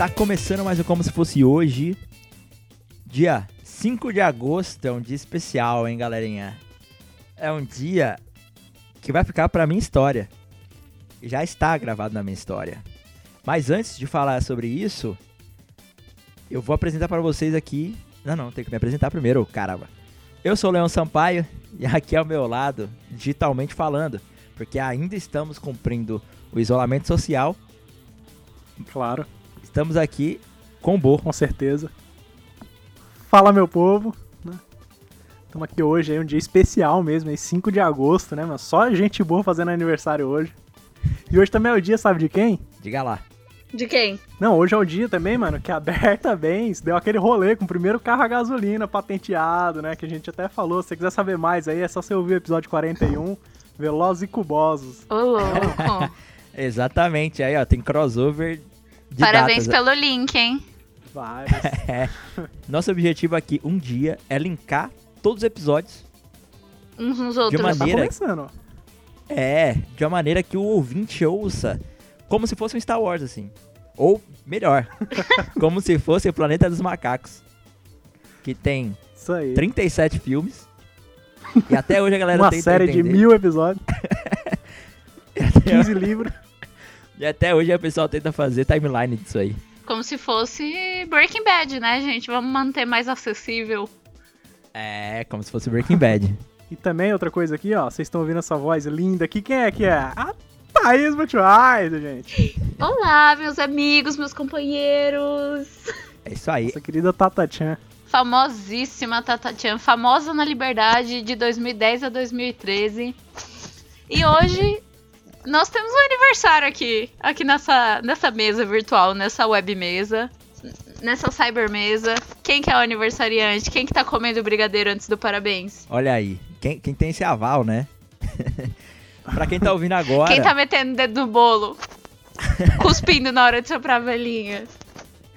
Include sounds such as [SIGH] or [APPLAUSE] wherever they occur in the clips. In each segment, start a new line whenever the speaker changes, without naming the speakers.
Está começando mais um Como Se Fosse Hoje. Dia 5 de agosto é um dia especial, hein, galerinha? É um dia que vai ficar pra minha história. Já está gravado na minha história. Mas antes de falar sobre isso, eu vou apresentar para vocês aqui. Não, não, tem que me apresentar primeiro, caramba. Eu sou o Leão Sampaio e aqui ao meu lado, digitalmente falando, porque ainda estamos cumprindo o isolamento social.
Claro,
Estamos aqui com o Bo.
com certeza. Fala, meu povo. Estamos aqui hoje, é um dia especial mesmo, é 5 de agosto, né, mano? Só gente boa fazendo aniversário hoje. E hoje também é o dia, sabe de quem?
Diga lá.
De quem?
Não, hoje é o dia também, mano, que a Berta Benz deu aquele rolê com o primeiro carro a gasolina patenteado, né? Que a gente até falou. Se você quiser saber mais aí, é só você ouvir o episódio 41, Velozes e Cubosos.
Ô, louco. [LAUGHS]
Exatamente, aí ó, tem crossover
Parabéns
datas.
pelo link, hein?
Vários. [LAUGHS]
É. Nosso objetivo aqui um dia é linkar todos os episódios.
Uns nos outros.
uma-
Tá
Maneira.
começando, ó.
É, de uma maneira que o ouvinte ouça como se fosse um Star Wars, assim. Ou, melhor, [LAUGHS] como se fosse o Planeta dos Macacos. Que tem
Isso aí.
37 filmes. E até hoje a galera
Uma
tenta
série de mil episódios,
E até,
15 livros.
E até hoje o pessoal tenta fazer timeline disso aí.
Como se fosse Breaking Bad, né, gente? Vamos manter mais acessível.
É, como se fosse Breaking Bad. [LAUGHS]
E também outra coisa aqui, ó. Vocês estão ouvindo essa voz linda aqui. Quem é que é? A Thaís Butchweiser, gente.
Olá, meus amigos, meus companheiros.
É isso aí.
Nossa querida Tata Chan.
Famosíssima Tata Chan, famosa na Liberdade de 2010 a 2013. E hoje nós temos um aniversário aqui, aqui nessa, nessa mesa virtual, nessa web mesa, nessa cyber mesa. Quem que é o aniversariante? Quem que tá comendo brigadeiro antes do parabéns?
Olha aí. Quem, quem tem esse aval, né? [LAUGHS] pra quem tá ouvindo agora.
Quem tá metendo o dedo no bolo? [LAUGHS] Cuspindo na hora de soprar a velhinha.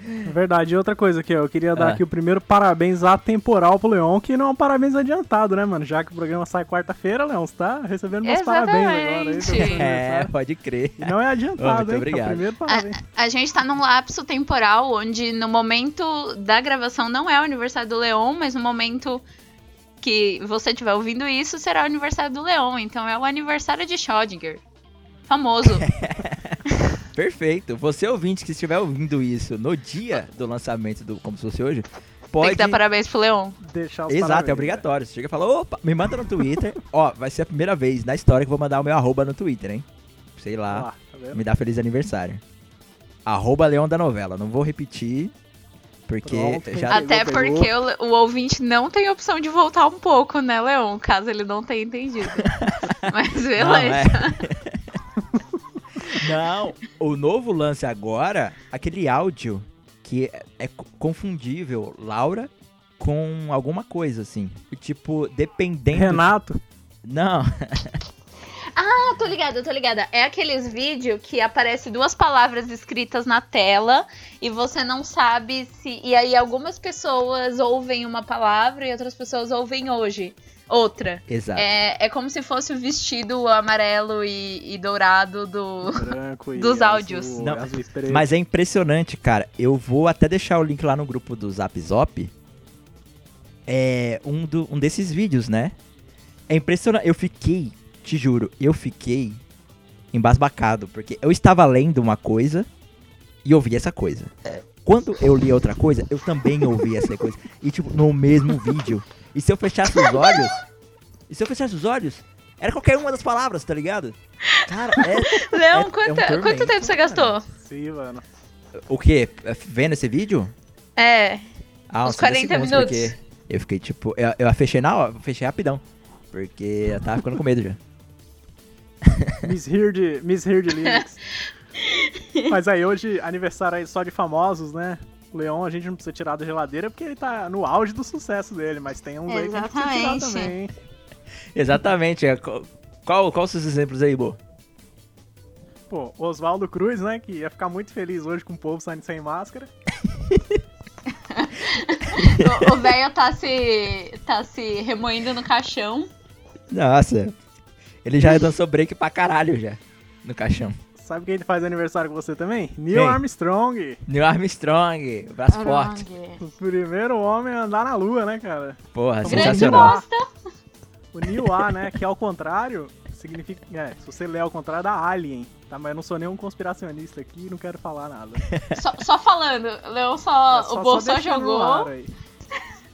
É verdade. E outra coisa aqui, ó. Eu queria dar
Ah.
aqui o primeiro parabéns atemporal pro Leon, que não é um parabéns adiantado, né, mano? Já que o programa sai quarta-feira, Leon, você tá recebendo meus parabéns agora. Aí,
Exatamente.
É,
aniversário.
pode crer.
E não é adiantado,
muito
hein? que É
obrigado.
o primeiro parabéns.
A gente tá num lapso temporal onde no momento da gravação não é o aniversário do Leon, mas no momento que você estiver ouvindo isso, será o aniversário do Leon. Então é o aniversário de Schrödinger. Famoso. [LAUGHS]
Perfeito. Você ouvinte que estiver ouvindo isso no dia do lançamento do Como Se Fosse Hoje,
Tem
pode.
que dar parabéns pro Leon.
Deixar os
Exato,
parabéns,
é obrigatório. Você chega e fala, opa, me manda no Twitter. [LAUGHS] Ó, vai ser a primeira vez na história que eu vou mandar o meu arroba no Twitter, hein? Sei lá,
lá, tá
me dá feliz aniversário. Arroba Leão da Novela. Não vou repetir, porque
Pronto.
já.
Até
pegou.
porque o, o ouvinte não tem opção de voltar um pouco, né, Leon? Caso ele não tenha entendido. [LAUGHS] Mas beleza.
Não, é. [LAUGHS] Não, o novo lance agora, aquele áudio que é, é co- confundível, Laura, com alguma coisa, assim. Tipo, dependendo.
Renato.
Não, [LAUGHS]
Ah, tô ligada, tô ligada. É aqueles vídeos que aparece duas palavras escritas na tela e você não sabe se. E aí algumas pessoas ouvem uma palavra e outras pessoas ouvem hoje. Outra.
exato.
É, é como se fosse o vestido amarelo e, e dourado do.
Branco [LAUGHS] e
Dos
azul,
áudios.
Não,
azul.
Mas é impressionante, cara. Eu vou até deixar o link lá no grupo do Zap Zop. É um, do, um desses vídeos, né? É impressionante. Eu fiquei, te juro, eu fiquei embasbacado. Porque eu estava lendo uma coisa e ouvi essa coisa. Quando eu li outra coisa, eu também ouvi essa coisa. E, tipo, no mesmo vídeo. E se eu fechasse os olhos. E se eu fechasse os olhos, era qualquer uma das palavras, tá ligado? Cara, é. [LAUGHS]
Leon,
é um
quanto,
tormento.
quanto tempo você gastou?
Sim, mano.
O quê? Vendo esse vídeo?
É.
Ah,
Uns
30
40
segundos,
minutos.
Porque eu fiquei tipo. Eu, eu fechei na hora, fechei rapidão. Porque eu tava ficando com medo já. [LAUGHS]
Miss Heard, Miss Heard Lyrics. [LAUGHS] Mas aí, hoje, aniversário aí só de famosos, né? O Leon a gente não precisa tirar da geladeira porque ele tá no auge do sucesso dele, mas tem uns aí que a gente precisa tirar
Exatamente.
também?
Exatamente. é, Qual, qual, os seus exemplos aí, Bo?
Pô, o Oswaldo Cruz, né? Que ia ficar muito feliz hoje com o povo saindo sem máscara. [LAUGHS]
O- O velho tá se. tá se remoendo no caixão.
Nossa. Ele já dançou break pra caralho já. No caixão.
Sabe quem faz aniversário com você também? Neil? Armstrong.
Neil Armstrong, braço forte.
O primeiro homem a andar na lua, né, cara?
Porra, sensacional.
bosta.
O Neil A, né? Que ao contrário, significa. É, se você ler ao contrário, da Alien. Tá, mas eu não sou nenhum conspiracionista aqui não quero falar nada. [LAUGHS]
Só, só falando, Leão só.
É,
o Bo só
deixando no
jogou.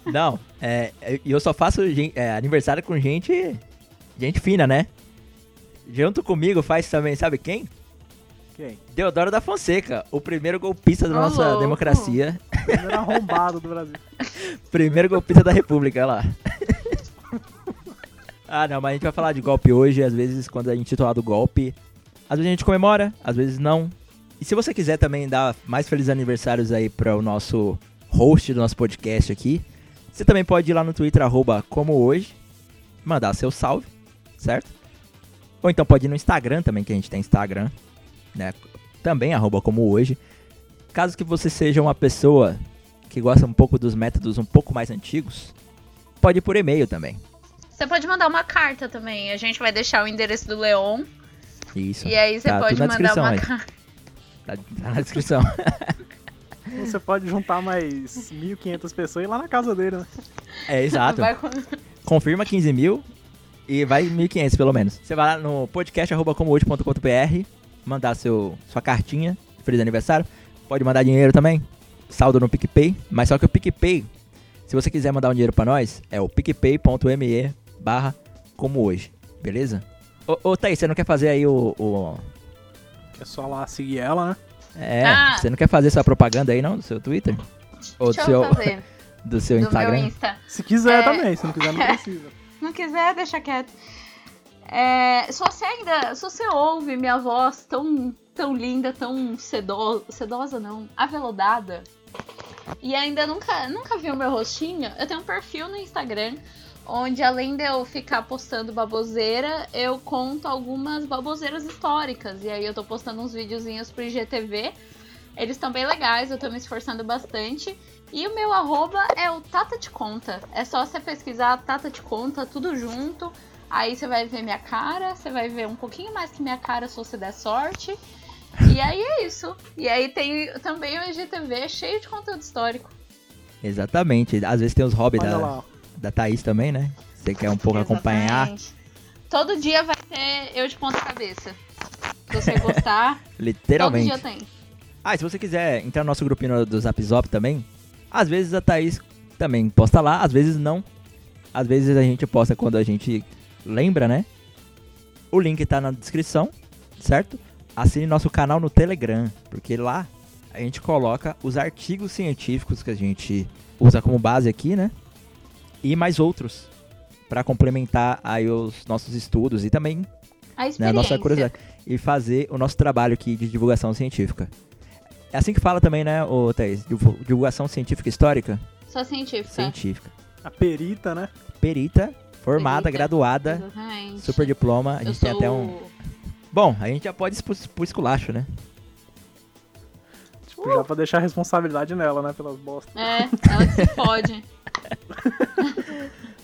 Não, é, é, e eu só faço é, aniversário com gente. Gente fina, né? Junto comigo faz também, sabe quem?
Quem?
Deodoro da Fonseca, o primeiro golpista da
Ô,
nossa
louco.
democracia.
Primeiro arrombado do Brasil. [LAUGHS]
Primeiro golpista da república, olha lá. [LAUGHS] ah, não, mas a gente vai falar de golpe hoje, às vezes quando a gente titular do golpe, às vezes a gente comemora, às vezes não. E se você quiser também dar mais felizes aniversários aí para o nosso host do nosso podcast aqui, você também pode ir lá no Twitter, arroba como hoje, mandar seu salve, certo? Ou então pode ir no Instagram também, que a gente tem Instagram, né? Também arroba como hoje. Caso que você seja uma pessoa que gosta um pouco dos métodos um pouco mais antigos, pode ir por e-mail também.
Você pode mandar uma carta também. A gente vai deixar o endereço do Leon.
Isso.
E aí você
Tá
pode mandar
descrição
uma
aí.
carta.
Tá, tá na descrição. [LAUGHS]
Você pode juntar mais 1.500 pessoas e ir lá na casa dele, né?
É, exato.
Vai
Confirma 15 mil e vai 1.500 pelo menos. Você vai lá no podcast.comohoje.com.br, mandar seu, sua cartinha, feliz aniversário. Pode mandar dinheiro também, saldo no PicPay. Mas só que o PicPay, se você quiser mandar um dinheiro pra nós, é o picpay.me barra como hoje, beleza? Ô, ô Thaís, você não quer fazer aí o... o-
É só lá seguir ela, né?
É,
Ah.
você não quer fazer sua propaganda aí não, do seu Twitter? Ou do seu,
eu fazer. [LAUGHS]
do seu
do
Instagram?
meu Insta.
Se quiser
É.
também, se não quiser não [LAUGHS] precisa.
Não quiser, deixa quieto. É, se você ainda. Se você ouve minha voz tão, tão linda, tão sedosa. Sedosa não, aveludada. E ainda nunca, nunca viu meu rostinho, eu tenho um perfil no Instagram. Onde além de eu ficar postando baboseira, eu conto algumas baboseiras históricas. E aí eu tô postando uns videozinhos pro IGTV. Eles estão bem legais, eu tô me esforçando bastante. E o meu arroba é o Tata Te Conta. É só você pesquisar Tata Te Conta, tudo junto. Aí você vai ver minha cara, você vai ver um pouquinho mais que minha cara se você der sorte. E aí é isso. E aí tem também o IGTV cheio de conteúdo histórico.
Exatamente. Às vezes tem os hobbies
Olha
da,
lá,
da Thaís também, né? Você quer um pouco acompanhar.
Exatamente. Todo dia vai ter eu de ponta cabeça. Se você gostar, [LAUGHS] todo
Literalmente.
dia tem.
Ah, e se você quiser entrar no nosso grupinho do Zap Zop também, às vezes a Thaís também posta lá, às vezes não. Às vezes a gente posta quando a gente lembra, né? O link tá na descrição, certo? Assine nosso canal no Telegram, porque lá a gente coloca os artigos científicos que a gente usa como base aqui, né? E mais outros para complementar aí os nossos estudos e também
A
né, a
experiência.
nossa curiosidade. E fazer o nosso trabalho aqui de divulgação científica. É assim que fala também, né, ô Thaís? Divu- Divulgação científica histórica?
Sou científica.
Científica.
A perita, né?
Perita, formada, graduada,
Exatamente.
super diploma. A
Eu
gente tem
sou-
até um. Bom, a gente já pode ir pro, pro esculacho, né?
Tipo, já pra deixar a responsabilidade nela, né? Pelas bostas.
É, ela que se pode. [LAUGHS]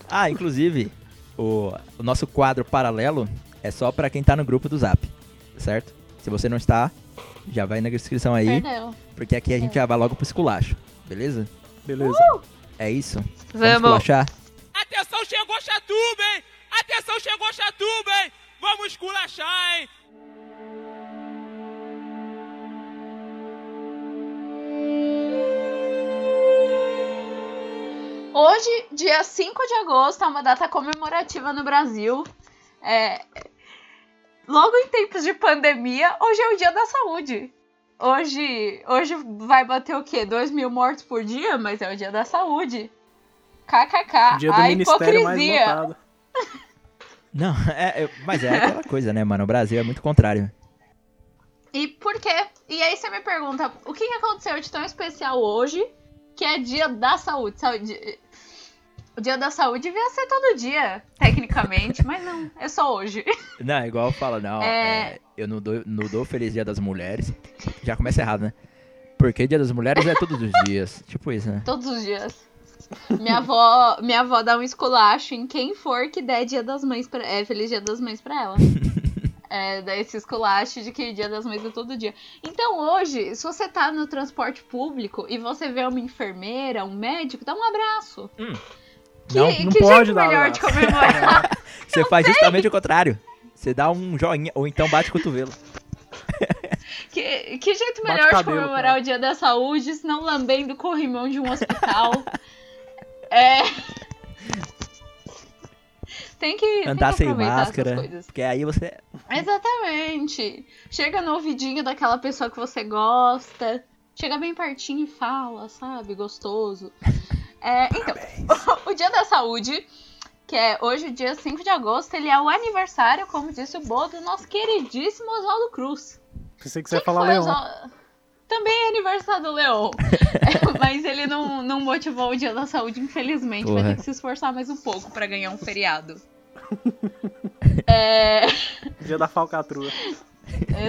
Ah, inclusive, o, o nosso quadro paralelo é só pra quem tá no grupo do Zap, certo? Se você não está, já vai na descrição aí,
Perdeu.
porque aqui a gente já vai logo pro esculacho, beleza?
Beleza.
É isso?
Vamos.
esculachar?
Atenção, chegou Chatuba, hein? Atenção, chegou Chatuba, hein? Vamos esculachar, hein?
Hoje, dia 5 de agosto, é uma data comemorativa no Brasil. É, Logo em tempos de pandemia, hoje é o dia da saúde. Hoje, hoje vai bater o quê? 2 mil mortos por dia? Mas é o dia da saúde. KKK.
Dia do
a
ministério mais
hipocrisia.
lotado. [LAUGHS]
Não, é, é- mas é aquela coisa, né, mano? O Brasil é muito contrário.
E por quê? E aí você me pergunta, o que, que aconteceu de tão especial hoje, que é dia da saúde? saúde o dia da saúde devia ser todo dia, tecnicamente, mas não, é só hoje. [LAUGHS]
Não, é igual fala, não,
É.
é, eu não dou, não dou Feliz Dia das Mulheres. Já começa errado, né? Porque Dia das Mulheres é todos os dias. Tipo isso, né?
Todos os dias. Minha avó, minha avó dá um esculacho em quem for que der dia das mães pra, é, feliz dia das mães pra ela. [LAUGHS] É, daí esse esculacho de que dia das mães é todo dia. Então hoje, se você tá no transporte público e você vê uma enfermeira, um médico, dá um abraço.
Hum.
Que,
Não, não
que
pode
jeito
dar
melhor
abraço.
de comemorar. [LAUGHS]
Você faz justamente o contrário. Você dá um joinha, ou então bate o cotovelo. [LAUGHS]
que, que jeito melhor de
cabelo,
comemorar
cara.
o dia da saúde se não lambendo o corrimão de um hospital. É. [LAUGHS] Tem que, tem
Andar
que
sem máscara.
coisas.
Porque aí você.
Exatamente. Chega no ouvidinho daquela pessoa que você gosta. Chega bem pertinho e fala, sabe? Gostoso. É, então, [LAUGHS] o Dia da Saúde, que é hoje, dia 5 de agosto, ele é o aniversário, como disse o Bo, do nosso queridíssimo Oswaldo Cruz.
Pensei que
Quem
você ia falar Leão.
Oswaldo? Também é aniversário do Leão. [LAUGHS] É, mas ele não, não motivou o Dia da Saúde, infelizmente. Vai
Porra.
ter que se esforçar mais um pouco pra ganhar um feriado. [LAUGHS] É.
Dia da falcatrua.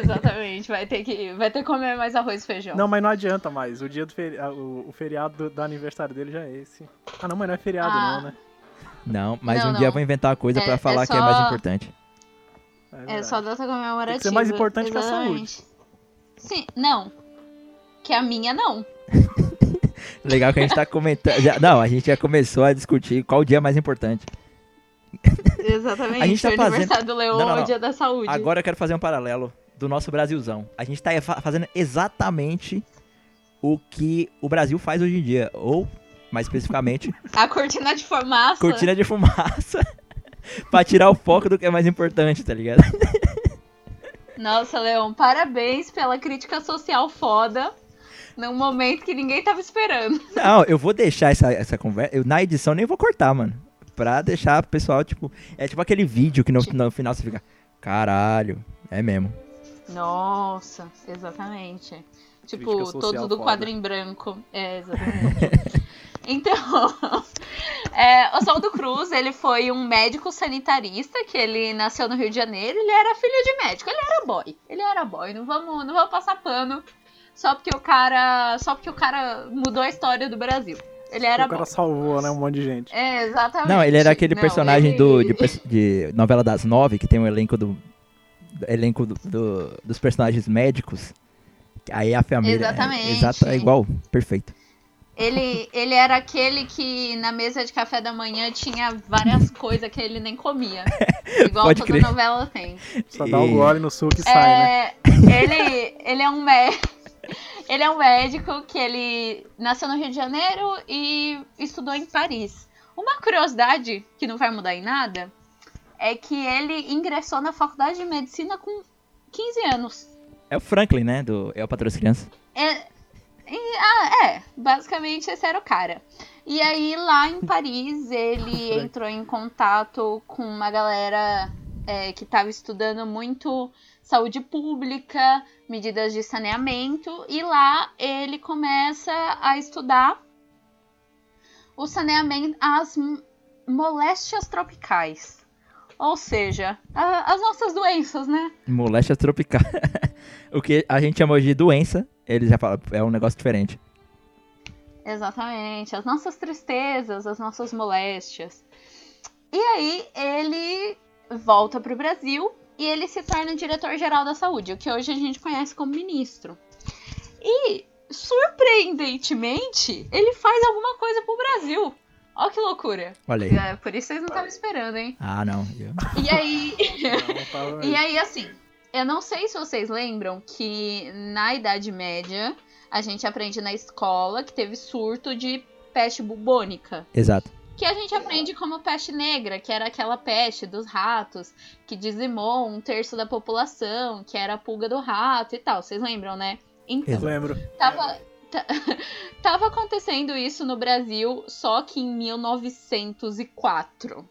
Exatamente, vai ter que, vai ter que comer mais arroz e feijão.
Não, mas não adianta mais. O dia do feri... o, o feriado do, do aniversário dele já é esse. Ah, não, mas não é feriado,
Ah.
não, né?
Não, mas
Não,
um
não.
dia eu vou inventar uma coisa
É-
pra
é
falar que é
só-
mais importante.
É
verdade.
só data comemorativa.
Que ser mais importante que a
exatamente. Sim, não. Que a minha não. [LAUGHS]
Legal que a gente tá comentando. já- não, a gente já começou a discutir qual o dia é mais importante.
Exatamente. [LAUGHS]
A gente tá
o
fazendo-
aniversário do Leão
Não, não,
é o dia da saúde.
Agora eu quero fazer um paralelo do nosso Brasilzão. A gente tá fa- fazendo exatamente o que o Brasil faz hoje em dia. Ou, mais especificamente, [LAUGHS]
A cortina de fumaça.
cortina de fumaça. pra tirar o foco do que é mais importante, tá ligado?
Nossa, Leão, parabéns pela crítica social foda. Num momento que ninguém tava esperando. [LAUGHS]
Não, eu vou deixar essa, essa conversa. Eu, na edição nem vou cortar, mano. Pra deixar o pessoal, tipo. É tipo aquele vídeo que no, no final você fica. Caralho, é mesmo.
Nossa, exatamente. Tipo,
social
todos do
foda.
quadro em branco. É, exatamente. [LAUGHS] então, [LAUGHS] é, Oswaldo Cruz, ele foi um médico sanitarista que ele nasceu no Rio de Janeiro. Ele era filho de médico, ele era boy. Ele era boy, não vamos, não vamos passar pano só porque o cara, só porque o cara mudou a história do Brasil. Ele era
o cara
boy.
salvou, né? Um monte de gente.
É, exatamente.
Não, ele era aquele
Não,
personagem
ele-
do, de, de novela das nove, que tem um elenco do. do elenco do, do- dos personagens médicos. Aí a família.
Exatamente.
É, exato, é igual. Perfeito.
Ele, ele era aquele que na mesa de café da manhã tinha várias coisas que ele nem comia. [LAUGHS] Igual
Pode
toda
crer.
novela tem.
Só dá um gole no suco e sai, né?
É, ele, ele é um médico. Ele é um médico que ele nasceu no Rio de Janeiro e estudou em Paris. Uma curiosidade que não vai mudar em nada é que ele ingressou na faculdade de medicina com 15 anos.
É o Franklin, né? Do É o Crianças.
É, e- ah, é, basicamente esse era o cara. E aí lá em Paris ele [LAUGHS] entrou em contato com uma galera é, que estava estudando muito saúde pública, medidas de saneamento, e lá ele começa a estudar o saneamento, as moléstias tropicais. Ou seja, a- as nossas doenças, né?
Moléstias tropicais. [LAUGHS] o que a gente chama de doença, eles já falam, é um negócio diferente.
Exatamente, as nossas tristezas, as nossas moléstias. E aí ele volta pro Brasil e ele se torna diretor-geral da saúde, o que hoje a gente conhece como ministro. E, surpreendentemente, ele faz alguma coisa pro Brasil. Olha que loucura.
Olha aí.
É, por isso vocês não estavam esperando, hein?
Ah, não. eu-
E aí.
Não, [LAUGHS]
E aí, assim, eu não sei se vocês lembram que na Idade Média a gente aprende na escola que teve surto de peste bubônica.
Exato.
Que a gente aprende como peste negra, que era aquela peste dos ratos que dizimou um terço da população, que era a pulga do rato e tal. Vocês lembram, né? Então,
Exato.
Lembro.
tava, ta- [LAUGHS] tava acontecendo isso no Brasil, só que em 1904.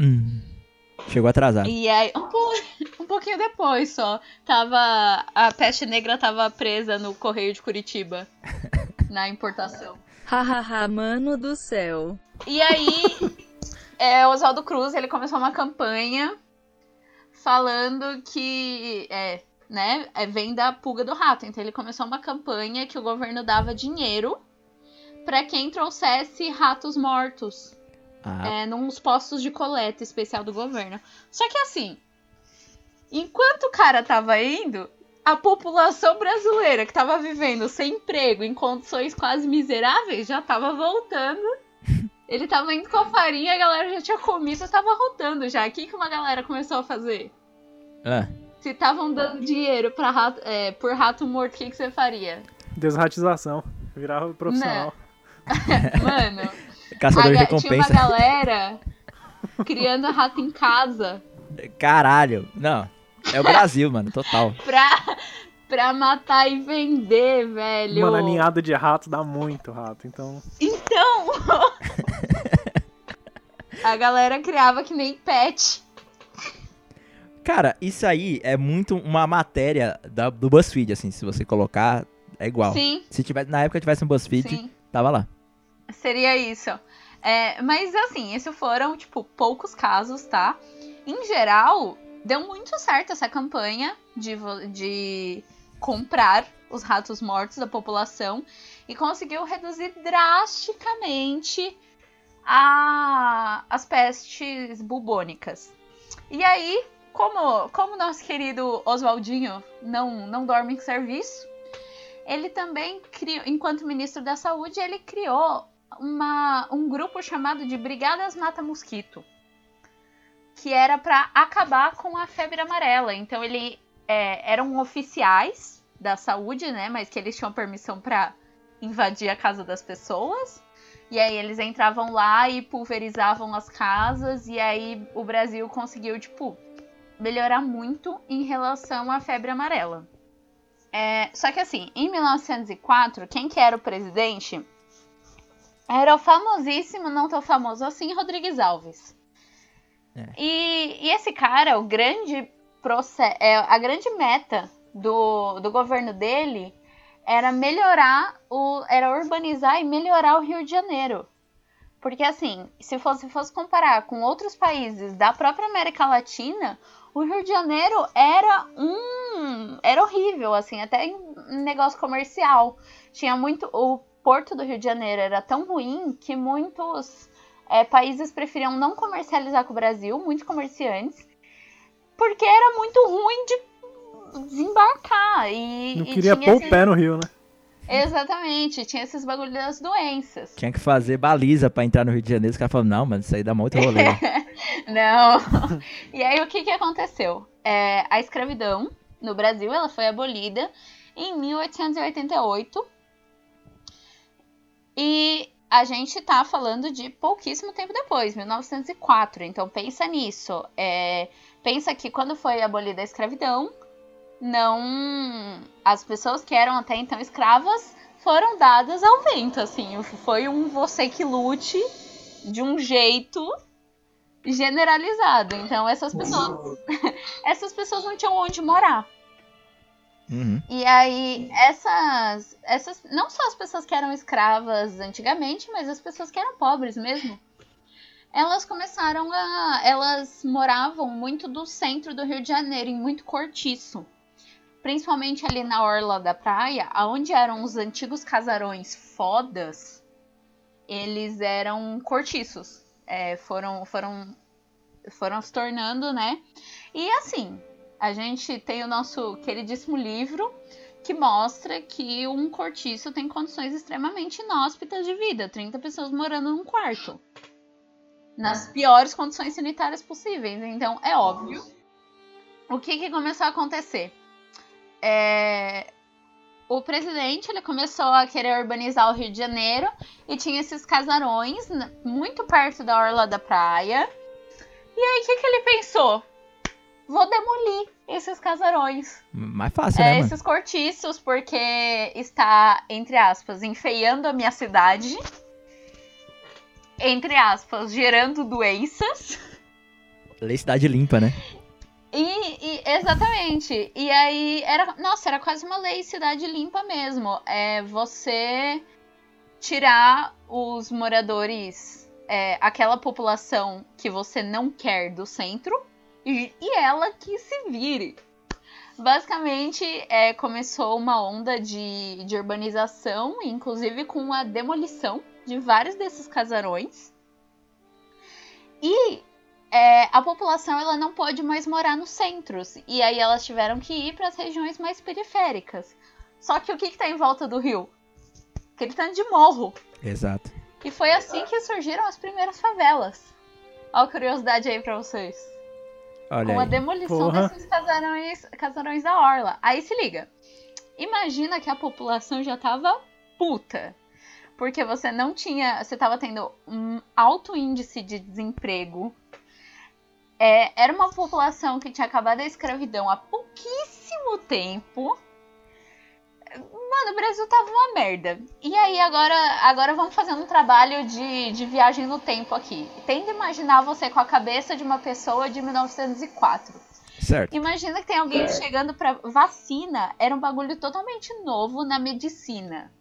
Hum. Chegou atrasado.
E aí, um, po- [LAUGHS] um pouquinho depois só, tava. A peste negra tava presa no Correio de Curitiba. [LAUGHS] na importação.
Hahaha, mano do céu.
E aí, [LAUGHS] é, Oswaldo Cruz, ele começou uma campanha falando que, é, né, é, vem da pulga do rato. Então ele começou uma campanha que o governo dava dinheiro pra quem trouxesse ratos mortos
Ah,
é, nos postos de coleta especial do governo. Só que assim, enquanto o cara cara tava indo, a população brasileira que tava vivendo sem emprego, em condições quase miseráveis, já tava voltando. [LAUGHS] Ele tava indo com a farinha, a galera já tinha comido, tava rodando já. O que, que uma galera começou a fazer?
Ah,
Se estavam dando dinheiro pra rato, é, por rato morto, o que, que você faria?
Desratização. Virava profissional. [LAUGHS]
Mano, [LAUGHS]
caçador de
a ga- tinha uma
recompensa.
galera criando rato em casa
Caralho. Não. É o Brasil, mano, total.
pra, pra matar e vender, velho.
Mano, a ninhada de rato dá muito rato, então.
Então. [LAUGHS] a galera criava que nem pet.
Cara, isso aí é muito uma matéria da- do BuzzFeed, assim, se você colocar, é igual.
Sim,
Se tivesse, na época tivesse um BuzzFeed,
sim.
tava lá.
Seria isso. É, mas assim, esses foram, tipo, poucos casos, tá? Em geral, deu muito certo essa campanha de, de comprar os ratos mortos da população e conseguiu reduzir drasticamente a, as pestes bubônicas. E aí, como, como nosso querido Oswaldinho não, não dorme em serviço, ele também criou, enquanto ministro da saúde, ele criou uma, um grupo chamado de Brigadas Mata Mosquito, que era para acabar com a febre amarela. Então ele é, eram oficiais da saúde, né? Mas que eles tinham permissão para invadir a casa das pessoas. E aí eles entravam lá e pulverizavam as casas. E aí o Brasil conseguiu, tipo, melhorar muito em relação à febre amarela. É, só que assim, em 1904, quem que era o presidente? Era o famosíssimo, não tão famoso assim, Rodrigues Alves.
É.
E, e esse cara, o grande é, a grande meta do, do governo dele era melhorar o. era urbanizar e melhorar o Rio de Janeiro. Porque assim, se fosse, fosse comparar com outros países da própria América Latina, o Rio de Janeiro era um. era horrível, assim, até em negócio comercial. Tinha muito. O porto do Rio de Janeiro era tão ruim que muitos é, países preferiam não comercializar com o Brasil, muitos comerciantes, porque era muito ruim de desembarcar. E,
Não
e
queria
tinha
pôr o pé no rio, né?
Exatamente, tinha esses bagulho das doenças.
Tinha que fazer baliza pra entrar no Rio de Janeiro. Os caras falaram, não, mano, isso aí dá muito rolê. [LAUGHS]
Não. E aí o que, que aconteceu? É, a escravidão no Brasil ela foi abolida em 1888. E a gente tá falando de pouquíssimo tempo depois, 1904. Então pensa nisso. É, pensa que quando foi abolida a escravidão, não as pessoas que eram até então escravas foram dadas ao vento, assim, foi um você que lute de um jeito generalizado. Então essas pessoas [LAUGHS] essas pessoas não tinham onde morar.
Uhum.
E aí, essas, essas. Não só as pessoas que eram escravas antigamente, mas as pessoas que eram pobres mesmo. Elas começaram a. Elas moravam muito do centro do Rio de Janeiro, em muito cortiço. Principalmente ali na orla da praia, onde eram os antigos casarões fodas, eles eram cortiços. É, foram, foram, foram se tornando, né? E assim, a gente tem o nosso queridíssimo livro que mostra que um cortiço tem condições extremamente inóspitas de vida. 30 pessoas morando num quarto. Nas piores condições sanitárias possíveis. Então, é óbvio. O que, que começou a acontecer? É, O presidente ele começou a querer urbanizar o Rio de Janeiro e tinha esses casarões n- muito perto da orla da praia. E aí, o que, que ele pensou? Vou demolir esses casarões.
Mais fácil,
É,
né, mano?
esses cortiços, porque está, entre aspas, enfeiando a minha cidade. Entre aspas, gerando doenças.
Lei cidade limpa, né?
E, e- exatamente. E aí era, nossa, era quase uma lei cidade limpa mesmo. É você tirar os moradores, é, aquela população que você não quer do centro e, e ela que se vire. Basicamente, é, começou uma onda de, de urbanização, inclusive com a demolição de vários desses casarões. E é, a população ela não pode mais morar nos centros. E aí elas tiveram que ir para as regiões mais periféricas. Só que o que, que tá em volta do rio? Aquele tanto de morro.
Exato.
E foi assim que surgiram as primeiras favelas. Olha a curiosidade aí pra vocês.
Olha
com a
aí.
demolição
Porra.
desses casarões, casarões da Orla. Aí se liga. Imagina que a população já tava puta. Porque você não tinha. Você tava tendo um alto índice de desemprego. É, era uma população que tinha acabado a escravidão há pouquíssimo tempo. Mano, o Brasil tava uma merda. E aí, agora, agora vamos fazer um trabalho de, de viagem no tempo aqui. Tenta imaginar você com a cabeça de uma pessoa de 1904.
Certo.
Imagina que tem alguém chegando pra. Vacina era um bagulho totalmente novo na medicina.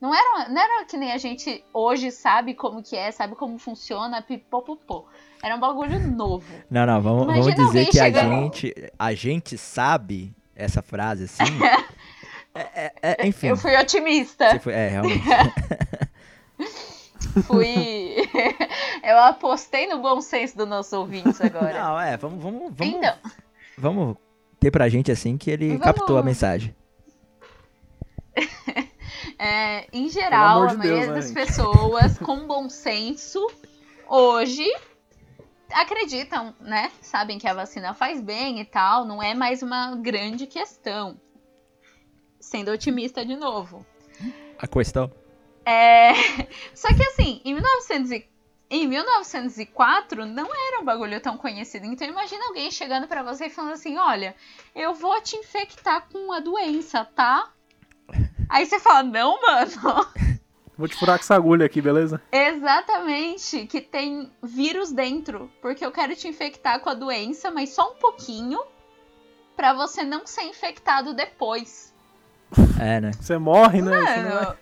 Não era, não era que nem a gente hoje sabe como que é, sabe como funciona, pipopopô. Era um bagulho novo.
Não, não, vamos, vamos dizer que a
chegando-
gente, a gente sabe essa frase assim. [LAUGHS] é, é- é- enfim.
Eu fui otimista.
Você foi, é, realmente. [LAUGHS]
Fui. [LAUGHS] eu apostei no bom senso dos nossos ouvintes agora.
Não, é, vamos, vamos, vamos,
Então,
vamos ter pra gente assim que ele
Vamos-
captou a mensagem. [LAUGHS]
é, em geral,
amor
a
de
maioria
Deus, né,
das
gente?
pessoas com bom senso hoje acreditam, né? Sabem que a vacina faz bem e tal, não é mais uma grande questão. Sendo otimista de novo.
A questão.
É... [LAUGHS] Só que assim, em 1900 e- em 1904 não era um bagulho tão conhecido. Então imagina alguém chegando pra você e falando assim: "Olha, eu vou te infectar com a doença, tá?" [LAUGHS] Aí você fala: "Não, mano. [LAUGHS]
Vou te furar com essa agulha aqui, beleza?
Exatamente, que tem vírus dentro, porque eu quero te infectar com a doença, mas só um pouquinho pra você não ser infectado depois."
É, né?
Você morre, né? Você não é-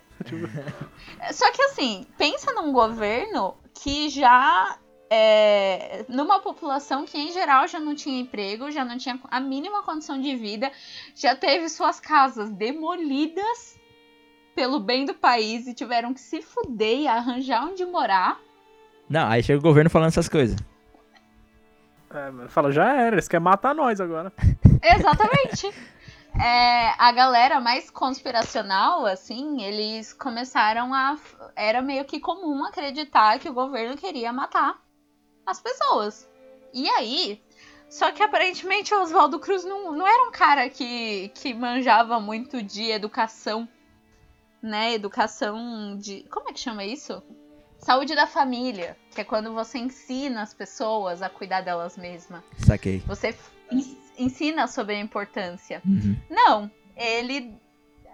[LAUGHS]
Só que assim, pensa num governo que já. É, numa população que em geral já não tinha emprego, já não tinha a mínima condição de vida, já teve suas casas demolidas pelo bem do país e tiveram que se fuder e arranjar onde morar.
Não, aí chega o governo falando essas coisas.
é, fala, já era, eles querem matar nós agora. [LAUGHS]
Exatamente. É, a galera mais conspiracional, assim, eles começaram a. Era meio que comum acreditar que o governo queria matar as pessoas. E aí. Só que aparentemente o Oswaldo Cruz não, não era um cara que, que manjava muito de educação. Né? Educação de. Como é que chama isso? Saúde da família. Que é quando você ensina as pessoas a cuidar delas mesmas.
Saquei.
Você ensina sobre a importância.
Uhum.
Não, ele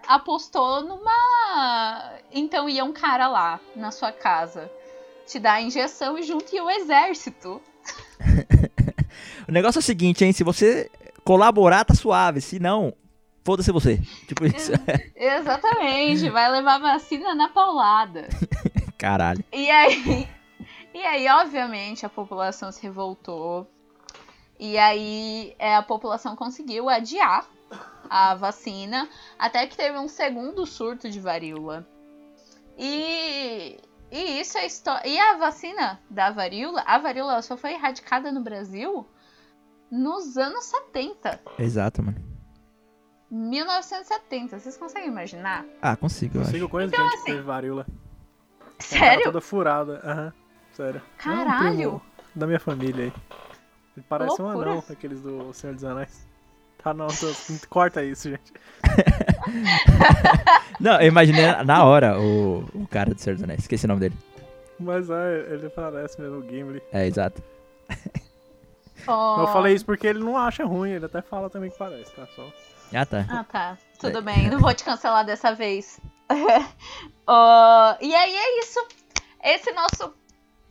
apostou numa. Então ia um cara lá na sua casa te dar a injeção e junto ia o exército. [LAUGHS]
O negócio é o seguinte, hein? Se você colaborar, tá suave. Se não, foda-se você. Tipo isso.
Exatamente, vai levar vacina na paulada. [LAUGHS]
Caralho.
E aí, [LAUGHS] e aí, obviamente, a população se revoltou. E aí, é, a população conseguiu adiar a vacina até que teve um segundo surto de varíola. E, e isso é história. E a vacina da varíola, a varíola só foi erradicada no Brasil nos anos 70.
Exato, mano.
1970. Vocês conseguem imaginar?
Ah, consigo, eu
Consigo
acho.
conheço
Então,
gente
assim,
que teve varíola.
Sério?
toda furada. Aham, sério. É um
Caralho!
da minha família aí. Ele parece um
Loucura.
anão, aqueles do Senhor dos Anéis. Tá, não, tô- corta isso, gente. [LAUGHS]
Não, eu imaginei na hora o, o cara do Senhor dos Anéis. Esqueci o nome dele.
Mas é, ele parece mesmo o Gimli.
É, exato.
Oh.
Eu falei isso porque ele não acha ruim, ele até fala também que parece, tá? Só.
Ah, tá.
Ah, tá. Tudo bem. Não vou te cancelar dessa vez. [LAUGHS] Ó, e aí é isso. Esse nosso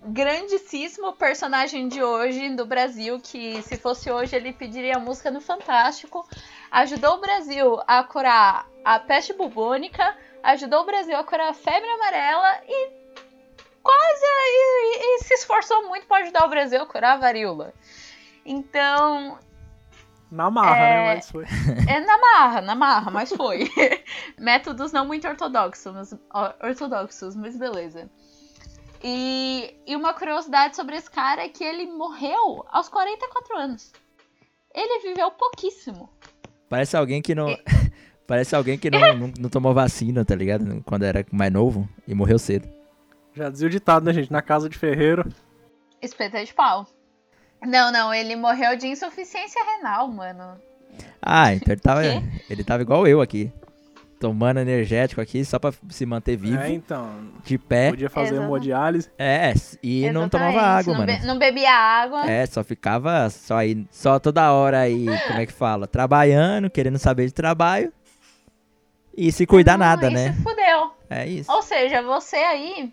grandíssimo personagem de hoje do Brasil, que se fosse hoje ele pediria música no Fantástico, ajudou o Brasil a curar a peste bubônica, ajudou o Brasil a curar a febre amarela e quase e, e se esforçou muito para ajudar o Brasil a curar a varíola. Então,
Na marra,
É.
né? Mas foi. [LAUGHS]
é na marra, na marra, mas foi. [LAUGHS] Métodos não muito ortodoxos, mas, ortodoxos, mas beleza. E, e uma curiosidade sobre esse cara é que ele morreu aos 44 anos. Ele viveu pouquíssimo.
Parece alguém que não.
É. [LAUGHS]
Parece alguém que não, não, não tomou vacina, tá ligado? Quando era mais novo e morreu cedo.
Já dizia o ditado, né, gente? Na casa de ferreiro.
Espeta de pau. Não, não, ele morreu de insuficiência renal, mano.
Ah, então ele tava, ele tava igual eu aqui. Tomando energético aqui só pra se manter vivo,
É, então.
de pé.
Podia fazer
Exatamente.
hemodiálise.
É, e não
Exatamente,
tomava água,
não
mano.
be- não bebia água.
É, só ficava só aí, só toda hora aí, como é que fala? Trabalhando, querendo saber de trabalho. E se cuidar
Não,
nada, né?
se fudeu.
É isso.
Ou seja, você aí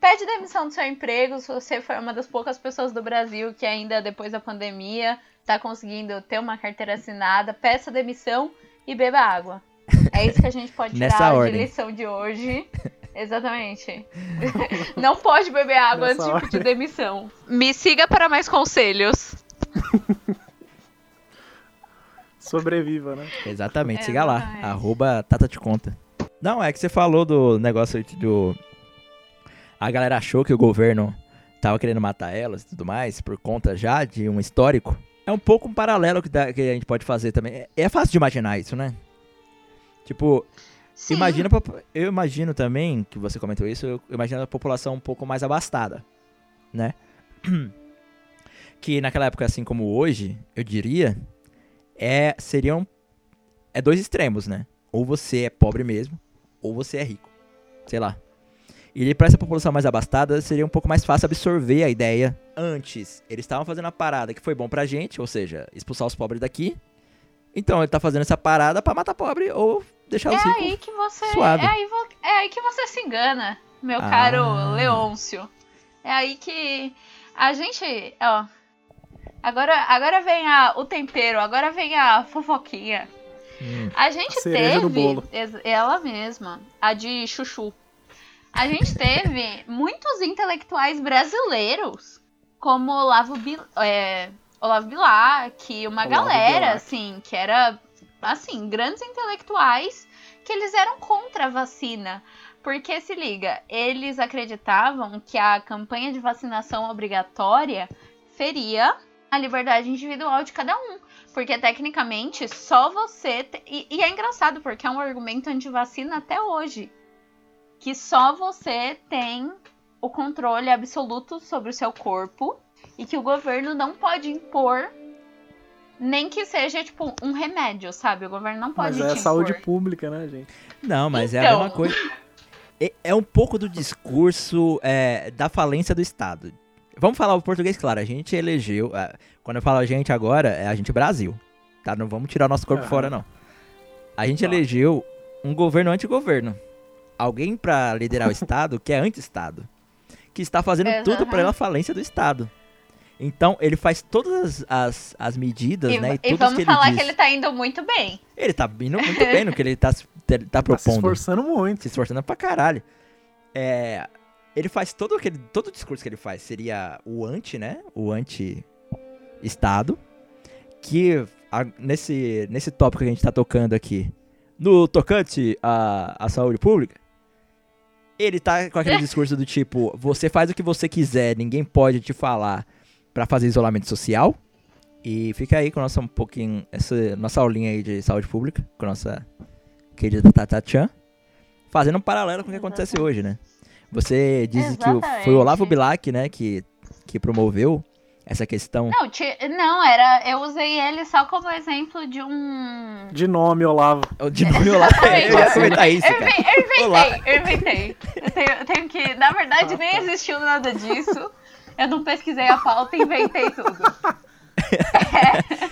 pede demissão do seu emprego se você foi uma das poucas pessoas do Brasil que ainda depois da pandemia tá conseguindo ter uma carteira assinada, peça demissão e beba água. É isso que a gente pode tirar
Nessa
de
ordem.
lição de hoje. [LAUGHS] Exatamente. [LAUGHS] Não pode beber água
Nessa
antes de pedir demissão. Me siga para mais conselhos. [LAUGHS]
Sobreviva, né?
Exatamente, siga lá. Arroba Tata te conta. Não, é que você falou do negócio do. A galera achou que o governo tava querendo matar elas e tudo mais, por conta já de um histórico. É um pouco um paralelo que, dá- que a gente pode fazer também. É, é fácil de imaginar isso, né? Tipo,
Sim.
Imagina, eu imagino também, que você comentou isso, eu imagino a população um pouco mais abastada, né? [CLEARS THROAT] Que naquela época, assim como hoje, eu diria, é, seriam é dois extremos, né? Ou você é pobre mesmo, ou você é rico, sei lá. E para essa população mais abastada, seria um pouco mais fácil absorver a ideia. Antes, eles estavam fazendo a parada que foi bom pra gente, ou seja, expulsar os pobres daqui. Então ele tá fazendo essa parada pra matar pobre ou deixar
É
os ricos
aí que você.
suave.
É aí, é aí que você se engana, meu
Ah.
caro Leôncio. É aí que a gente. Ó. Agora, agora vem a, o tempero, agora vem a fofoquinha.
Hum.
A gente
A
teve. Ela mesma, a de Chuchu. A gente [LAUGHS] teve muitos intelectuais brasileiros, como Olavo, Bil, é, Olavo Bilac, uma
Olavo
galera,
Bilac.
assim, que era, assim, grandes intelectuais, que eles eram contra a vacina. Porque, se liga, eles acreditavam que a campanha de vacinação obrigatória feria a liberdade individual de cada um. Porque, tecnicamente, só você. te- E, e é engraçado, porque é um argumento anti-vacina até hoje. Que só você tem o controle absoluto sobre o seu corpo e que o governo não pode impor. Nem que seja, tipo, um remédio, sabe? O governo não pode
Mas é
te
saúde
impor.
pública, né, gente?
Não, mas é a
Então.
mesma coisa. É, é um pouco do discurso é, da falência do Estado. Vamos falar o português claro. A gente elegeu. ah, quando eu falo a gente agora, é a gente Brasil. Tá? Não vamos tirar o nosso corpo fora, não. A gente
Tá.
elegeu um governo anti-governo. Alguém pra liderar o [LAUGHS] Estado que é anti-Estado. Que está fazendo tudo
Exatamente.
pela falência do Estado. Então, ele faz todas as, as medidas,
E,
né? E,
e
tudo
vamos
que ele
falar
diz.
que ele tá indo muito bem.
Ele tá indo muito bem no que ele tá, tá
Tá se
propondo
esforçando muito.
se esforçando pra caralho. É, ele faz todo aquele todo o discurso que ele faz seria o anti, né? O anti estado que a- nesse nesse tópico que a gente tá tocando aqui, no tocante à, à saúde pública, ele tá com aquele [LAUGHS] discurso do tipo, você faz o que você quiser, ninguém pode te falar pra fazer isolamento social. E fica aí com nossa um pouquinho essa nossa aulinha aí de saúde pública, com a nossa querida Tata Chan fazendo um paralelo com o que acontece hoje, né? Você diz que foi o. Olavo Bilac, né, que, que promoveu essa questão.
Não, ti- não, era. Eu usei ele só como exemplo de um.
De nome, Olavo.
De nome Olavo, [LAUGHS] eu ia comentar isso,
Eu,
cara.
inven- eu inventei, eu inventei. Eu tenho, eu tenho que. Na verdade,
Ah,
nem
tá.
existiu nada disso. Eu não pesquisei a pauta e inventei tudo. [LAUGHS]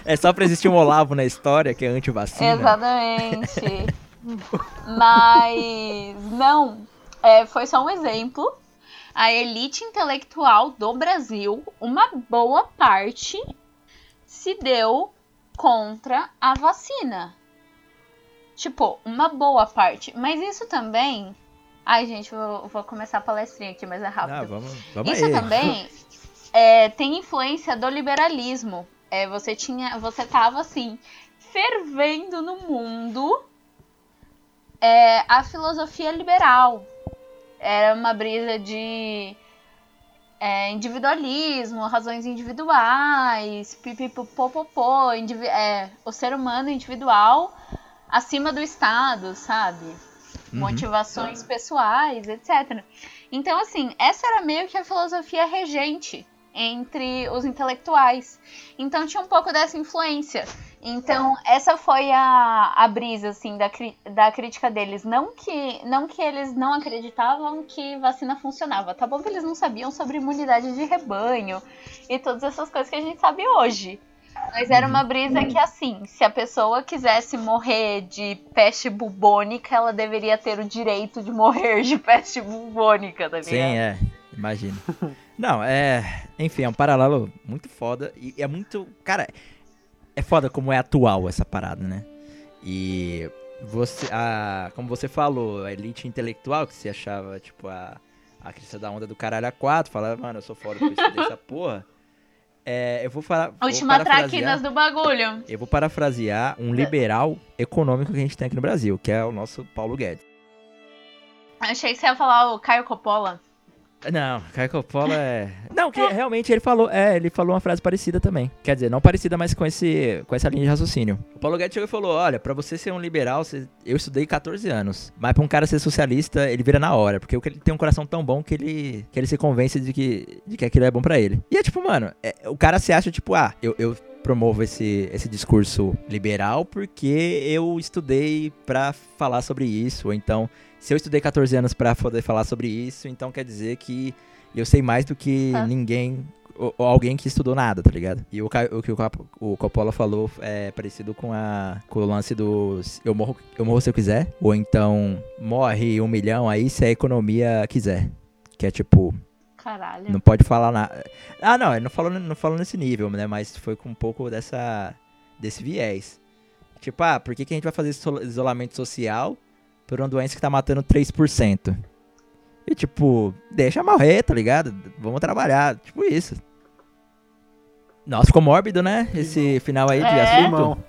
É só pra existir um Olavo na história que é anti-vacina.
Exatamente. [LAUGHS] Mas não, é, foi só um exemplo. A elite intelectual do Brasil, uma boa parte, se deu contra a vacina. Tipo, uma boa parte. Mas isso também. Ai, gente, vou, vou começar a palestrinha aqui, mas é rápido.
Ah, vamos, vamos
Isso
aí.
também [LAUGHS] é, tem influência do liberalismo. É, você tinha, você tava assim fervendo no mundo é, a filosofia liberal. Era uma brisa de é, individualismo, razões individuais, pipipopopopô, indivi é, o ser humano individual acima do Estado, sabe?
Uhum.
Motivações pessoais, etc. Então, assim, essa era meio que a filosofia regente entre os intelectuais. Então tinha um pouco dessa influência. Então, essa foi a, a brisa, assim, da, da crítica deles. Não que, não que eles não acreditavam que vacina funcionava. Tá bom que eles não sabiam sobre imunidade de rebanho e todas essas coisas que a gente sabe hoje. Mas era uma brisa que, assim, se a pessoa quisesse morrer de peste bubônica, ela deveria ter o direito de morrer de peste bubônica, tá ligado?
Sim, é. Imagino. Não, é. Enfim, é um paralelo muito foda. E é muito. Cara, é foda como é atual essa parada, né? E você. A, como você falou, a elite intelectual que se achava, tipo, a, a crista da onda do caralho a quatro, falava, mano, eu sou foda por isso [LAUGHS] dessa porra. É, eu vou falar.
Última traquinas do bagulho.
Eu vou parafrasear um liberal econômico que a gente tem aqui no Brasil, que é o nosso Paulo Guedes.
Achei que você ia falar o Caio Coppola.
Não, Caio Coppola é. Não, que realmente ele falou. É, ele falou uma frase parecida também. Quer dizer, não parecida, mas com, esse, com essa linha de raciocínio. O Paulo Guedes chegou e falou: olha, pra você ser um liberal, você- eu estudei 14 anos. Mas pra um cara ser socialista, ele vira na hora. Porque ele tem um coração tão bom que ele, que ele se convence de que, de que aquilo é bom pra ele. E é tipo, mano, é- o cara se acha, tipo, ah, eu. eu promovo esse, esse discurso liberal porque eu estudei pra falar sobre isso, ou então se eu estudei 14 anos pra poder falar sobre isso, então quer dizer que eu sei mais do que
Tá.
ninguém ou, ou alguém que estudou nada, tá ligado? E o, o que o, o Coppola falou é parecido com, a, com o lance do eu morro, eu morro se eu quiser, ou então morre um milhão aí se a economia quiser. Que é tipo,
Caralho.
não pode falar nada. Ah, não, ele não falou, não falou nesse nível, né? Mas foi com um pouco dessa desse viés. Tipo, ah, por que, que a gente vai fazer iso- isolamento social por uma doença que tá matando 3%? E tipo, deixa morrer, tá ligado? Vamos trabalhar. Tipo isso. Nossa, ficou mórbido, né? Esse final aí de
É.
assunto.
Irmão.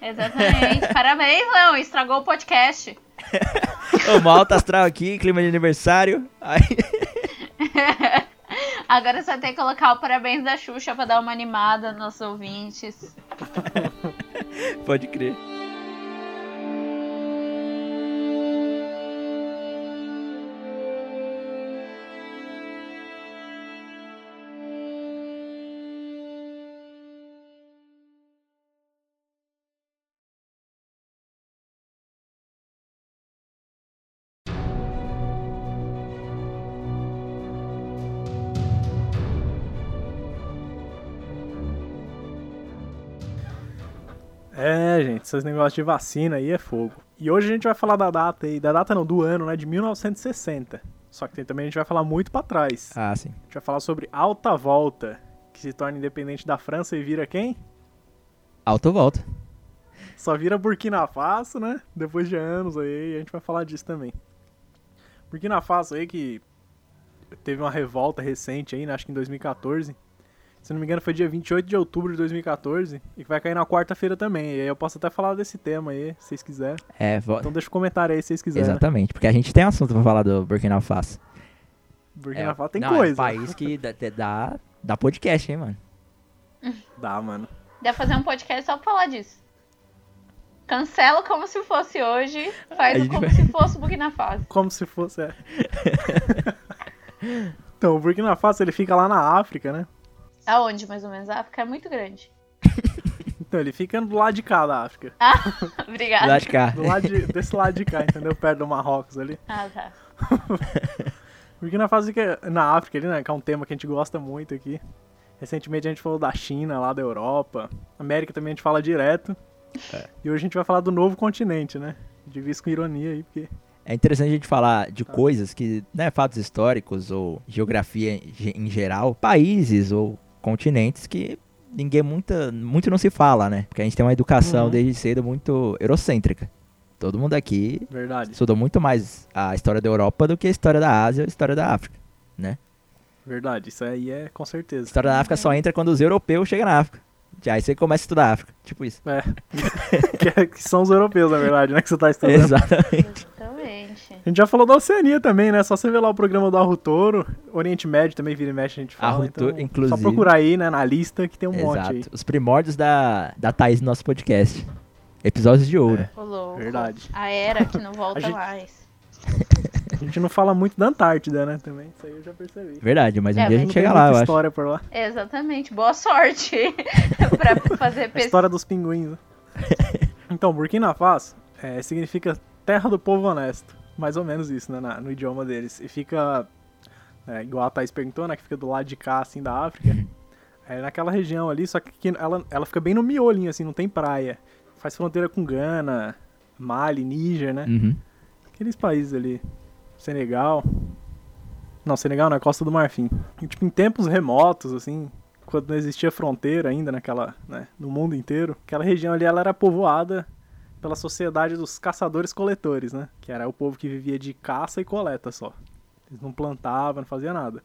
Exatamente. Parabéns, Leão. Estragou o podcast. [LAUGHS]
Ô, alto astral aqui, clima de aniversário. [LAUGHS]
Agora vai ter que colocar o parabéns da Xuxa pra dar uma animada nos nossos ouvintes.
pode crer.
Esses negócios de vacina aí é fogo. E hoje a gente vai falar da data aí, da data não, do ano, né, de 1960. Só que também a gente vai falar muito pra trás.
Ah, sim.
A gente vai falar sobre Alta Volta, que se torna independente da França e vira quem?
Alto volta.
Só vira Burkina Faso, né? Depois de anos aí, a gente vai falar disso também. Burkina Faso aí que teve uma revolta recente aí, né? acho que em 2014. Se não me engano foi dia 28 de outubro de 2014 e que vai cair na quarta-feira também. E aí eu posso até falar desse tema aí, se vocês quiserem.
É, vo-
Então deixa um comentário aí se vocês quiserem.
exatamente. Porque a gente tem assunto pra falar do Burkina Faso.
Burkina
É,
Faso tem
não, É
coisa.
um país que dá, dá, dá podcast, hein, mano. [LAUGHS]
Dá, mano.
Deve fazer um podcast só pra falar disso. Cancela como se fosse hoje, faz o como
vai-
se fosse o Burkina Faso.
Como se fosse. É. [LAUGHS] então, o Burkina Faso ele fica lá na África, né?
Aonde, mais ou menos? A África é muito grande. [LAUGHS]
Então, ele fica do lado de cá da África. [LAUGHS]
Obrigada.
Lá de cá.
Do lado de- desse lado de cá, entendeu? Perto do Marrocos ali.
Ah, tá.
Burkina Faso fica na África ali, né? Que é um tema que a gente gosta muito aqui. Recentemente a gente falou da China, lá da Europa. América também a gente fala direto. E hoje a gente vai falar do novo continente, né? De visto com ironia aí, porque.
É interessante a gente falar de coisas que, né, fatos históricos ou geografia em ge- em geral, países ou continentes que ninguém muita, muito não se fala, né? Porque a gente tem uma educação
Uhum.
desde cedo muito eurocêntrica. Todo mundo aqui
Verdade.
estudou muito mais a história da Europa do que a história da Ásia ou a história da África.
Verdade. Isso aí é com
A
certeza.
história da África só entra quando os europeus chegam na África. Aí você começa a estudar a África. Tipo isso.
É. [LAUGHS] que, é- que são os europeus, na verdade, né? Que você tá [LAUGHS] estudando.
Exatamente.
Exatamente.
A gente já falou da Oceania também, né? Só você ver lá o programa do Arrutoro. Oriente Médio também vira e mexe, a gente fala.
Arrutoro,
então,
inclusive.
Só procurar aí, né, na lista que tem um monte aí.
Exato. Os primórdios da, da Thaís no nosso podcast. Episódios de ouro.
Louco.
Verdade.
A era que não volta
gente-
mais. [LAUGHS]
A gente não fala muito da Antártida, né? Também, isso aí eu já percebi.
Verdade, mas um
É,
dia a gente chega lá, eu acho.
história por lá.
Exatamente. Boa sorte [LAUGHS] pra fazer [LAUGHS]
A
pesquisa.
história dos pinguins. né? [LAUGHS] então, Burkina Faso é, significa terra do povo honesto. Mais ou menos isso, né? na- no idioma deles. E fica, é, igual a Thaís perguntou, né? Que fica do lado de cá, assim, da África. É naquela região ali, só que aqui ela, ela fica bem no miolinho, assim, não tem praia. Faz fronteira com Gana, Mali, Níger, né?
Uhum.
Aqueles países ali. Senegal. Não, Senegal não, é Costa do Marfim. E, tipo, em tempos remotos, assim, quando não existia fronteira ainda naquela, né, no mundo inteiro, aquela região ali ela era povoada pela sociedade dos caçadores-coletores, né? Que era o povo que vivia de caça e coleta só. Eles não plantavam, não faziam nada.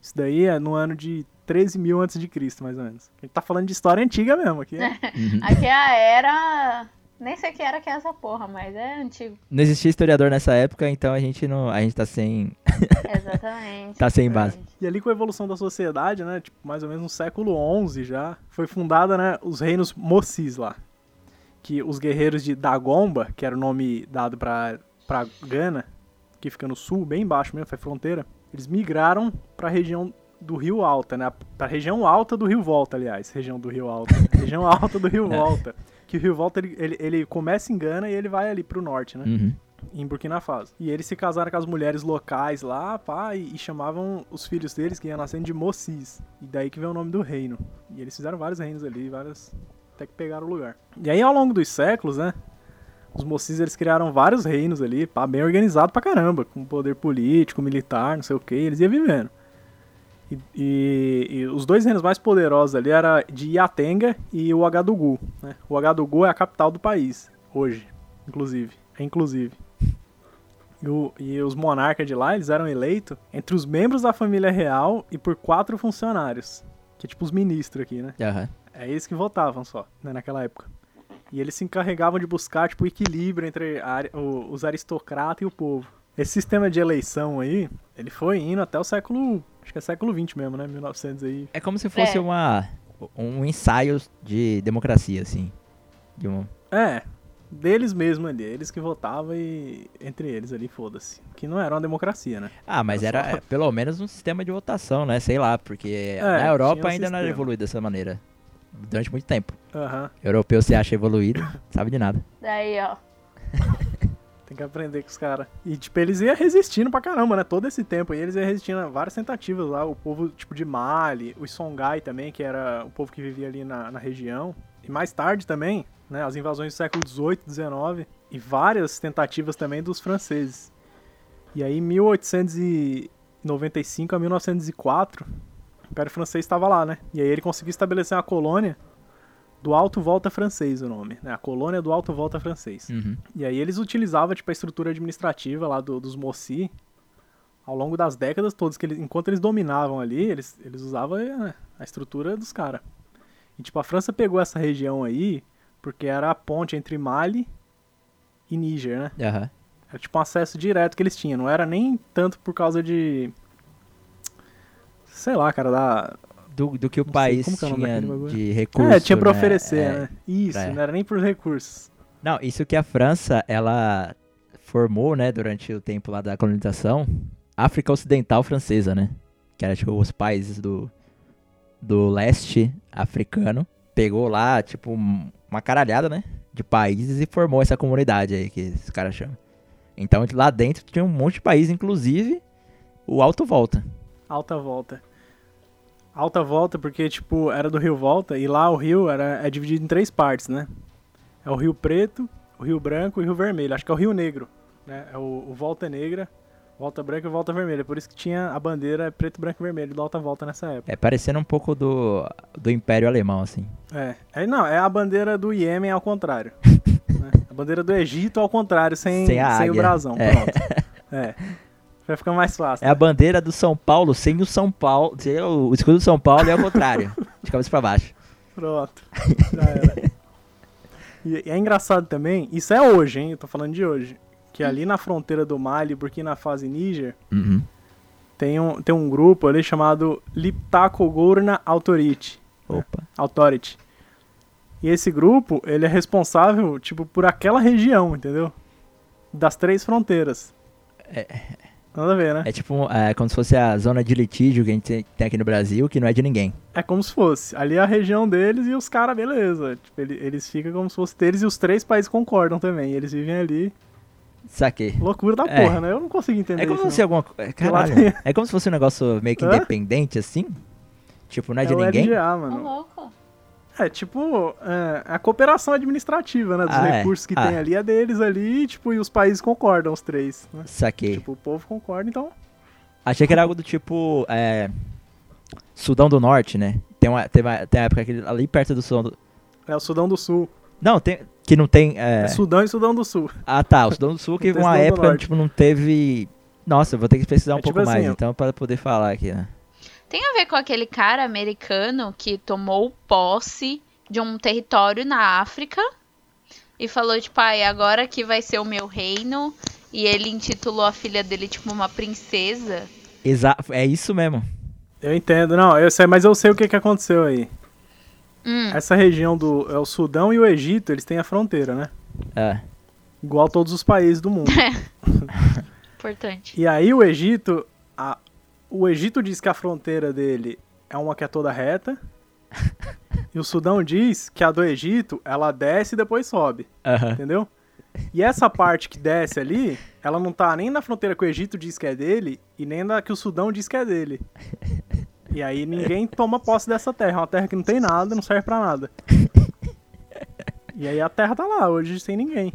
Isso daí é no ano de 13 mil antes de Cristo, mais ou menos. A gente tá falando de história antiga mesmo aqui. né? [LAUGHS]
Aqui é a era. Nem sei que era que é essa porra, mas é antigo.
Não existia historiador nessa época, então a gente não. A gente tá sem. [LAUGHS]
Exatamente.
Tá sem base.
E ali com a evolução da sociedade, né, tipo, mais ou menos no século XI já, foi fundada, né, os reinos Mocis lá. Que os guerreiros de Dagomba, que era o nome dado pra, pra Gana, que fica no sul, bem embaixo mesmo, foi fronteira, eles migraram pra região do Rio Alta, né, pra região alta do Rio Volta, aliás, região do Rio Alta. região alta do Rio [LAUGHS] Volta. Que o Rio Volta, ele, ele, ele começa em Gana e ele vai ali pro norte, né
Uhum.
em Burkina Faso. E eles se casaram com as mulheres locais lá, pá, e, e chamavam os filhos deles, que iam nascendo, de Mocis. E daí que veio o nome do reino. E eles fizeram vários reinos ali, várias... até que pegaram o lugar. E aí, ao longo dos séculos, né, os Mocis, eles criaram vários reinos ali, pá, bem organizado pra caramba, com poder político, militar, não sei o que, eles iam vivendo. E, e- e os dois reinos mais poderosos ali era de Iatenga e o Agadugu. Né? O Agadugu é a capital do país, hoje, inclusive. É inclusive. E, o- e os monarcas de lá, eles eram eleitos entre os membros da família real e por quatro funcionários. Que é tipo os ministros aqui, né?
Aham.
É eles que votavam só, né, naquela época. E eles se encarregavam de buscar, tipo, o equilíbrio entre a o- os aristocratas e o povo. Esse sistema de eleição aí, ele foi indo até o século, acho que é século XX mesmo, né, 1900 aí.
É como se fosse
É.
uma. Um ensaio de democracia, assim. De um...
É, deles mesmo ali, eles que votavam e entre eles ali, foda-se. Que não era uma democracia, né?
Ah, mas
Era
era
só-
é, [LAUGHS] pelo menos um sistema de votação, né? Sei lá, porque
É,
na Europa
um
ainda não era
sistema.
evoluído dessa maneira. Durante muito tempo.
Aham.
Europeu se acha evoluído, sabe de nada.
Daí, ó. [LAUGHS]
Tem que aprender com os caras. E, tipo, eles iam resistindo pra caramba, né? Todo esse tempo aí, eles iam resistindo a várias tentativas lá. O povo, tipo, de Mali, os Songhai também, que era o povo que vivia ali na, na região. E mais tarde também, né? As invasões do século XVIII, XIX. E várias tentativas também dos franceses. E aí, em 1895 a 1904, o Império Francês estava lá, né? E aí ele conseguiu estabelecer uma colônia do Alto Volta Francês, o nome. Né? A colônia do Alto Volta Francês.
Uhum.
E aí eles utilizavam tipo, a estrutura administrativa lá do- dos Moci ao longo das décadas todas, que eles, enquanto eles dominavam ali, eles, eles usavam né, a estrutura dos caras. E tipo, a França pegou essa região aí porque era a ponte entre Mali e Níger, né?
Aham.
Era tipo um acesso direto que eles tinham, não era nem tanto por causa de. Sei lá, cara, da.
Do, do que o
Não sei,
país
que é
tinha de recursos.
é, tinha pra
né?
oferecer,
É.
né? Isso,
é.
não era nem por recursos.
Não, isso que a França, ela formou, né, durante o tempo lá da colonização, África Ocidental Francesa, né? Que era, tipo, os países do, do leste africano. Pegou lá, tipo, um- uma caralhada, né? De países e formou essa comunidade aí que os caras chamam. Então, lá dentro tinha um monte de países, inclusive o Alto Volta.
Alta Volta. Alta Volta porque, tipo, era do Rio Volta e lá o rio era, é dividido em três partes, né? É o Rio Preto, o Rio Branco e o Rio Vermelho. Acho que é o Rio Negro, né? É o, o Volta Negra, Volta Branca e Volta Vermelha. Por isso que tinha a bandeira preto, branco e vermelho do Alta Volta nessa época.
É parecendo um pouco do, do Império Alemão, assim.
É. é. Não, é a bandeira do Iêmen ao contrário. [LAUGHS] né? A bandeira do Egito ao contrário, sem,
Sem
sem o brasão.
É.
Pronto. [LAUGHS] É. Vai ficar mais fácil.
É a bandeira do São Paulo sem o São Paulo. sem O escudo do São Paulo é ao contrário. [LAUGHS] de cabeça pra baixo.
Pronto. Já era. E, e é engraçado também, isso é hoje, hein? Eu tô falando de hoje. que ali na fronteira do Mali, Burkina Faso e Níger,
Uhum.
tem um, tem um grupo ali chamado Liptako-Gourna Authority.
Opa.
Authority. E esse grupo, ele é responsável, tipo, por aquela região, entendeu? Das três fronteiras. Nada a ver, né?
É tipo, é como se fosse a zona de litígio que a gente tem- aqui no Brasil, que não é de ninguém.
É como se fosse. Ali é a região deles e os caras, beleza. Tipo, ele- eles ficam como se fosse deles e os três países concordam também. Eles vivem ali.
Saquei.
Loucura da
É.
porra, né? Eu não consigo entender
É como
isso.
se fosse alguma coisa. Caralho. É como se fosse um negócio meio que independente, assim? Tipo, não é de
é o
ninguém?
LGA, mano.
louco.
É tipo, é, a cooperação administrativa, né? Dos
Ah, é.
recursos que
Ah.
tem ali é deles ali, tipo, e os países concordam, os três. Né?
Saquei.
Tipo, o povo concorda, então.
Achei que era algo do tipo. É, Sudão do Norte, né? Tem uma, tem uma, tem uma época que ali perto do Sudão do.
É o Sudão do Sul.
Não, tem. Que não tem. é,
É Sudão e Sudão do Sul.
Ah, tá. O Sudão do Sul que uma
Sudão
época, tipo, não teve. Nossa, eu vou ter que pesquisar um
É
pouco
tipo
mais,
assim, ó.
então, para poder falar aqui, né?
Tem a ver com aquele cara americano que tomou posse de um território na África e falou, tipo, ai, agora que vai ser o meu reino. E ele intitulou a filha dele, tipo, uma princesa.
Exa é isso mesmo.
Eu entendo, não, eu sei, mas eu sei o que, que aconteceu aí.
Hum,
Essa região do é o Sudão e o Egito, eles têm a fronteira, né?
É.
Igual todos os países do mundo. [LAUGHS] [LAUGHS]
importante.
E aí o Egito, a- o Egito diz que a fronteira dele é uma que é toda reta. [LAUGHS] e o Sudão diz que a do Egito, ela desce e depois sobe, entendeu? E essa parte que desce ali, ela não tá nem na fronteira que o Egito diz que é dele e nem na que o Sudão diz que é dele. E aí ninguém toma posse dessa terra, é uma terra que não tem nada, não serve pra nada. E aí a terra tá lá, hoje sem ninguém.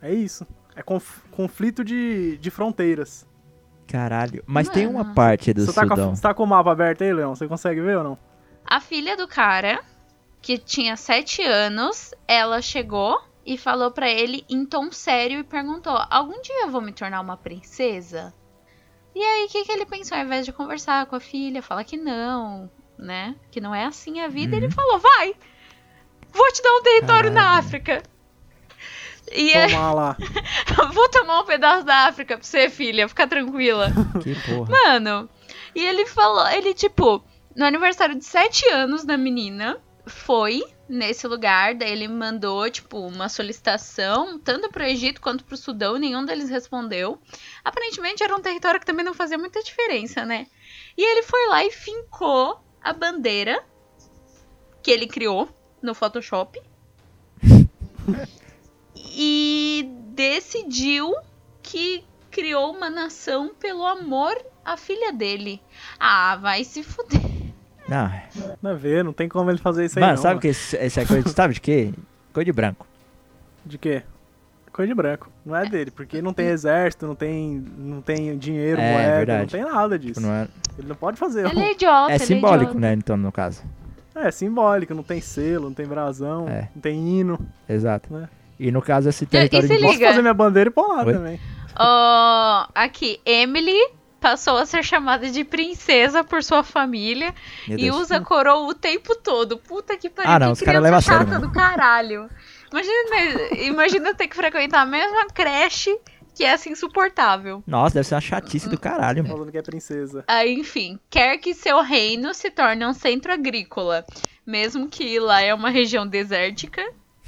É isso. É conf- conflito de, de fronteiras.
Caralho. Mas tem uma parte do
Você tá, a- você tá com o mapa aberto aí, Leão? Você consegue ver ou não?
A filha do cara, que tinha sete anos, ela chegou e falou pra ele em tom sério e perguntou: Algum dia eu vou me tornar uma princesa? E aí, o que, que ele pensou? Ao invés de conversar com a filha, falar que não, né? Que não é assim a vida, ele falou: Vai! Vou te dar um território na
Caralho.
África. E é-
Tomar lá. [LAUGHS]
vou tomar um pedaço da África pra você, filha, fica tranquila. [LAUGHS]
Que porra.
Mano, e ele falou, ele, tipo, no aniversário de 7 anos da menina, foi nesse lugar, daí ele mandou, tipo, uma solicitação, tanto pro Egito quanto pro Sudão, nenhum deles respondeu. Aparentemente era um território que também não fazia muita diferença, né? E ele foi lá e fincou a bandeira que ele criou no Photoshop. [LAUGHS] e decidiu que criou uma nação pelo amor à filha dele. Ah, vai se fuder.
Não.
Não ver, não tem como ele fazer isso aí
Mano,
não.
sabe que esse, essa coisa, sabe de quê? Coisa de branco.
De quê? Coisa de branco. Não é dele, porque não tem exército, não tem, não tem dinheiro,
É,
moeda,
verdade.
não tem nada disso.
Não é,
Ele não pode fazer.
Ele é idiota,
é
ele
simbólico,
idiota.
né? Então, no caso.
É simbólico, não tem selo, não tem brasão,
É.
não tem hino.
Exato.
Né?
E no caso, esse território de
liga.
Posso fazer minha bandeira e pôr lá
Oi?
também.
Ó, aqui, Emily passou a ser chamada de princesa por sua família
Meu
e
Deus.
usa coroa o tempo todo. Puta que pariu,
Ah, não,
que
os caras
criança
levam a sério
chata
mesmo.
do caralho. Imagina, imagina ter que frequentar a mesma creche que é assim insuportável.
Nossa, deve ser uma chatice do caralho, mano.
Falando que é princesa.
Aí, enfim, quer que seu reino se torne um centro agrícola, mesmo que lá é uma região desértica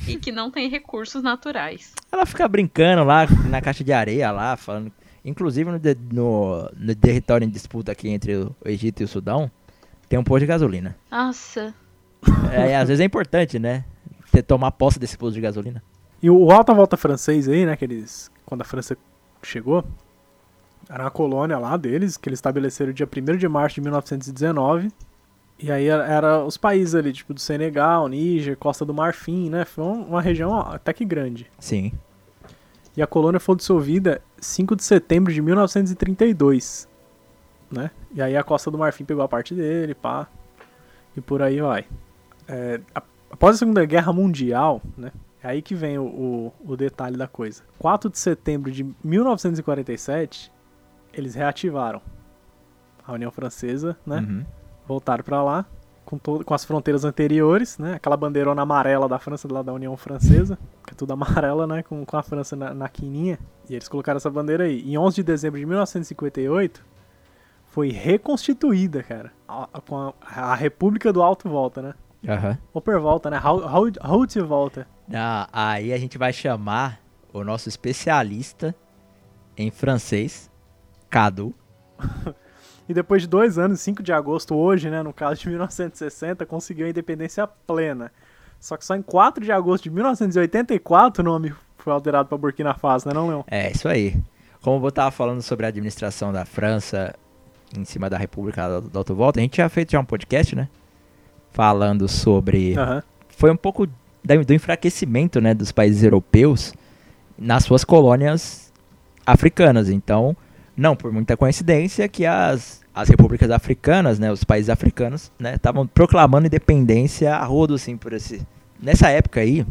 e que não tem recursos naturais.
Ela fica brincando lá na caixa de areia lá, falando. Inclusive no, no, no território em disputa aqui entre o Egito e o Sudão, tem um posto de gasolina.
Nossa.
É, às vezes é importante, né? Ter, tomar posse desse posto de gasolina.
E o alta volta francês aí, né, que eles, quando a França chegou, era uma colônia lá deles, que eles estabeleceram dia 1 de março de 1919. E aí era, os países ali, tipo do Senegal, Níger, Costa do Marfim, né? Foi um- uma região até que grande.
Sim.
E a colônia foi dissolvida 5 de setembro de 1932, né? E aí a Costa do Marfim pegou a parte dele, pá, e por aí vai. É, após a Segunda Guerra Mundial, né? É aí que vem o, o, o detalhe da coisa. 4 de setembro de 1947, eles reativaram a União Francesa, né?
Uhum.
Voltaram pra lá. com, todo, com as fronteiras anteriores, né? Aquela bandeirona amarela da França, lá da União Francesa, que é tudo amarela, né? Com, com a França na, na quininha. E eles colocaram essa bandeira aí. Em 11 de dezembro de 1958, foi reconstituída, cara, a, a- com a, a República do Alto Volta, né?
Aham.
Upper Volta, né? Haute Volta.
Ah, aí a gente vai chamar o nosso especialista em francês, Cadu. [LAUGHS]
E depois de dois anos, 5 de agosto, hoje, né, no caso de [LAUGHS] 1960, conseguiu a independência plena. Só que só em 4 de agosto de 1984 o nome foi alterado para Burkina Faso, né, não, Leon?
É, isso aí. Como eu tava falando sobre a administração da França em cima da República do, do Alto Volta, a gente tinha feito já um podcast, né? Falando sobre.
Aham.
Foi um pouco da- do enfraquecimento, né, dos países europeus nas suas colônias africanas. Então, não por muita coincidência que as, as repúblicas africanas, né, os países africanos, né, estavam proclamando independência a rodo, assim, por esse... Nessa época aí,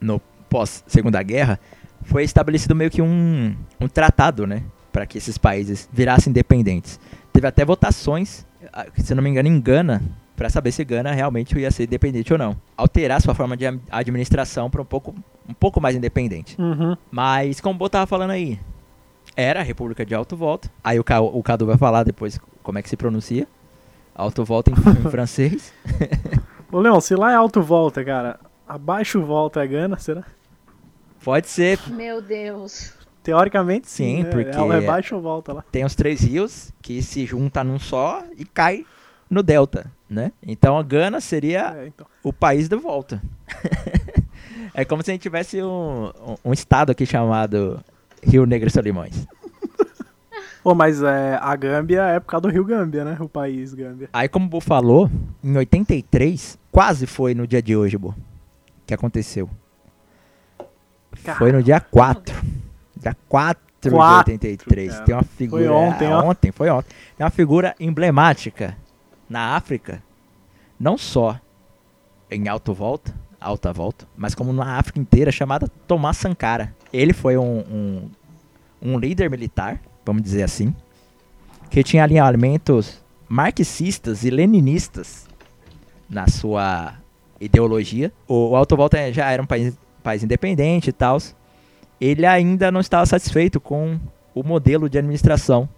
no pós Segunda Guerra, foi estabelecido meio que um, um tratado, né, para que esses países virassem independentes. Teve até votações, ah, se não me engano, em Gana, para saber se Gana realmente ia ser independente ou não. Alterar sua forma de administração para um pouco, um pouco mais independente.
Uhum.
Mas, como o Bo tava falando aí, era a República de Alto Volta. Aí o, Ca- o Cadu vai falar depois como é que se pronuncia. Alto Volta em, em [LAUGHS] francês.
Ô, Leon, se lá é Alto Volta, cara, abaixo Volta é Gana, será?
Pode ser.
Meu Deus.
Teoricamente, sim.
Sim,
né?
porque-
Ela é baixo Volta lá.
Tem os três rios que se juntam num só e cai no delta, né? Então a Gana seria
É, então.
o país de volta. [LAUGHS] é como se a gente tivesse um, um, um estado aqui chamado Rio Negro e Solimões. [LAUGHS]
Pô, mas é, a Gâmbia é por causa do Rio Gâmbia, né? O país Gâmbia.
Aí, como o Bo falou, em 83, quase foi no dia de hoje, Bo, que aconteceu. Foi no dia 4. Dia 4 de
Quatro,
83.
cara.
Tem uma figura.
ontem, ó.
Ontem, foi ontem. Tem uma figura emblemática na África, não só em alto volta, alta volta, mas como na África inteira, chamada Tomás Sankara. Ele foi um, um, um líder militar, vamos dizer assim, que tinha alinhamentos marxistas e leninistas na sua ideologia. O, o Alto Volta já era um país, país independente e tal. Ele ainda não estava satisfeito com o modelo de administração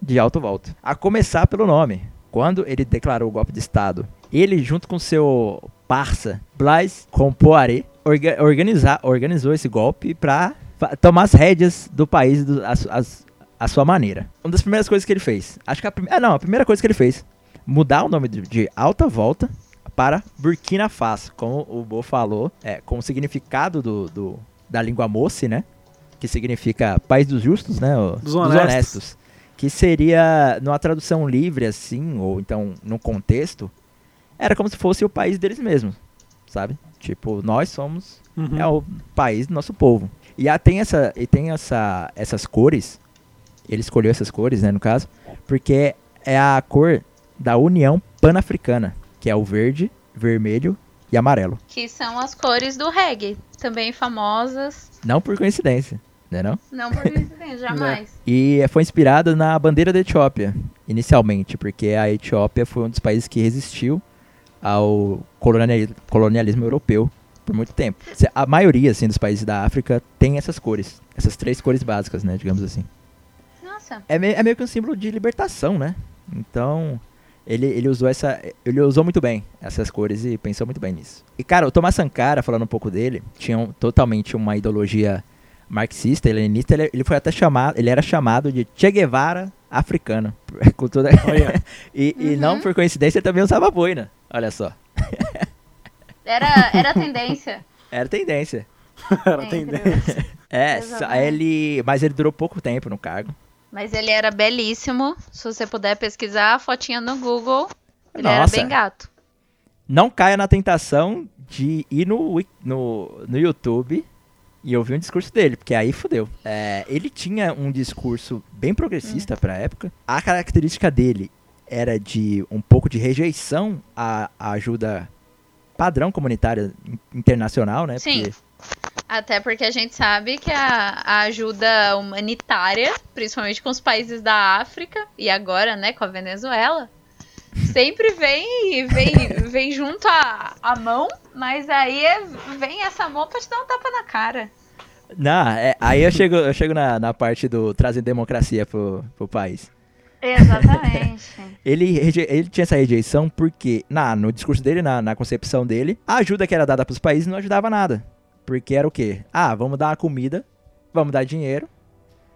de Alto Volta. A começar pelo nome. Quando ele declarou o golpe de Estado, ele, junto com seu parça, Blaise Compaoré, orga organizar, organizou esse golpe para tomar as rédeas do país do, as, as, a sua maneira. Uma das primeiras coisas que ele fez, acho que a, prim- ah, não, a primeira coisa que ele fez, mudar o nome de, de Alta Volta para Burkina Faso, como o Bo falou, é, com o significado do, do- da língua moce, né? Que significa país dos justos, né? o-
Dos honestos.
Que seria, numa tradução livre, assim, ou então num contexto, era como se fosse o país deles mesmos, sabe? Tipo, nós somos
Uhum.
é o país do nosso povo. E a, tem, essa, e tem essa, essas cores, ele escolheu essas cores, né, no caso, porque é a cor da União Pan-Africana, que é o verde, vermelho e amarelo.
Que são as cores do reggae. Também famosas.
Não por coincidência, né não?
Não por coincidência, [LAUGHS] jamais.
E foi inspirada na bandeira da Etiópia, inicialmente, porque a Etiópia foi um dos países que resistiu ao coloniali- colonialismo europeu por muito tempo. A maioria, assim, dos países da África tem essas cores, essas três cores básicas, né, digamos assim.
Nossa.
É, me- é meio que um símbolo de libertação, né? Então, ele, ele usou essa. Ele usou muito bem essas cores e pensou muito bem nisso. E, cara, o Thomas Sankara, falando um pouco dele, tinha um- totalmente uma ideologia marxista e leninista. Ele, ele foi até chamado. Ele era chamado de Che Guevara africano. [LAUGHS] Com toda- [LAUGHS] e, e
Uhum.
não por coincidência, ele também usava boina. Olha só.
Era, era tendência. [LAUGHS]
Era tendência.
Era
Entre
tendência.
É, ele. Mas ele durou pouco tempo no cargo.
Mas ele era belíssimo. Se você puder pesquisar a fotinha no Google, ele era
Nossa.
bem gato.
não caia na tentação de ir no, no, no YouTube e ouvir um discurso dele, porque aí fudeu. É, ele tinha um discurso bem progressista pra época. A característica dele era de um pouco de rejeição à, à ajuda padrão comunitária in- internacional, né?
Sim.
Porque-
Até porque a gente sabe que a, a ajuda humanitária, principalmente com os países da África, e agora, né, com a Venezuela, Sempre vem, vem, [LAUGHS] vem junto a, a mão, mas aí é- vem essa mão pra te dar um tapa na cara.
Não, é, aí eu chego, eu chego na, na parte do trazer democracia pro, pro país.
Exatamente. [LAUGHS]
Ele, ele tinha essa rejeição porque, na, no discurso dele, na, na concepção dele, a ajuda que era dada pros países não ajudava nada. Porque era o quê? Ah, vamos dar comida, vamos dar dinheiro,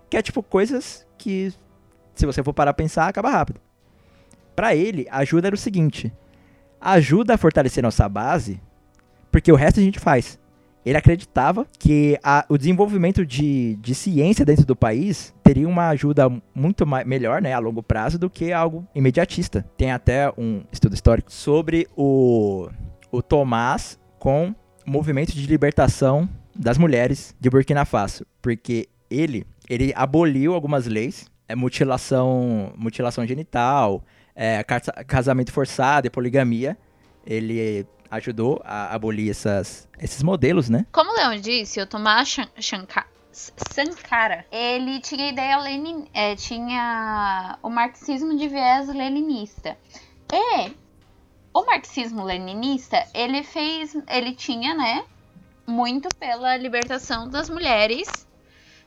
que é tipo coisas que, se você for parar a pensar, acaba rápido. Pra ele, a ajuda era o seguinte: ajuda a fortalecer nossa base, porque o resto a gente faz. Ele acreditava que a- o desenvolvimento de, de ciência dentro do país teria uma ajuda muito melhor, né, a longo prazo, do que algo imediatista. Tem até um estudo histórico sobre o, o Tomás com o movimento de libertação das mulheres de Burkina Faso, porque ele, ele aboliu algumas leis, é, mutilação, mutilação genital, é, casa- casamento forçado e poligamia. Ele ajudou a abolir essas, esses modelos, né?
Como o Leon disse, o Tomás Chan- Chanka- S- Sankara, ele tinha ideia lenin, é, tinha o marxismo de viés leninista. E o marxismo leninista, ele fez, ele tinha, né, muito pela libertação das mulheres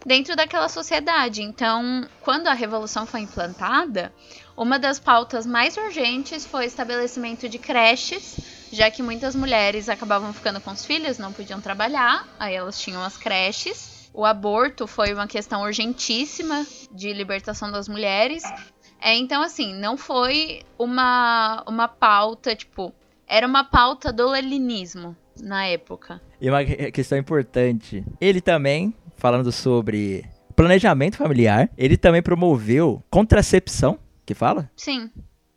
dentro daquela sociedade. Então, quando a revolução foi implantada, uma das pautas mais urgentes foi o estabelecimento de creches já que muitas mulheres acabavam ficando com os filhos, não podiam trabalhar, aí elas tinham as creches. O aborto foi uma questão urgentíssima de libertação das mulheres. É, então, assim, não foi uma, uma pauta, tipo, era uma pauta do leninismo na época.
E uma que- questão importante, ele também, falando sobre planejamento familiar, ele também promoveu contracepção, que fala?
Sim,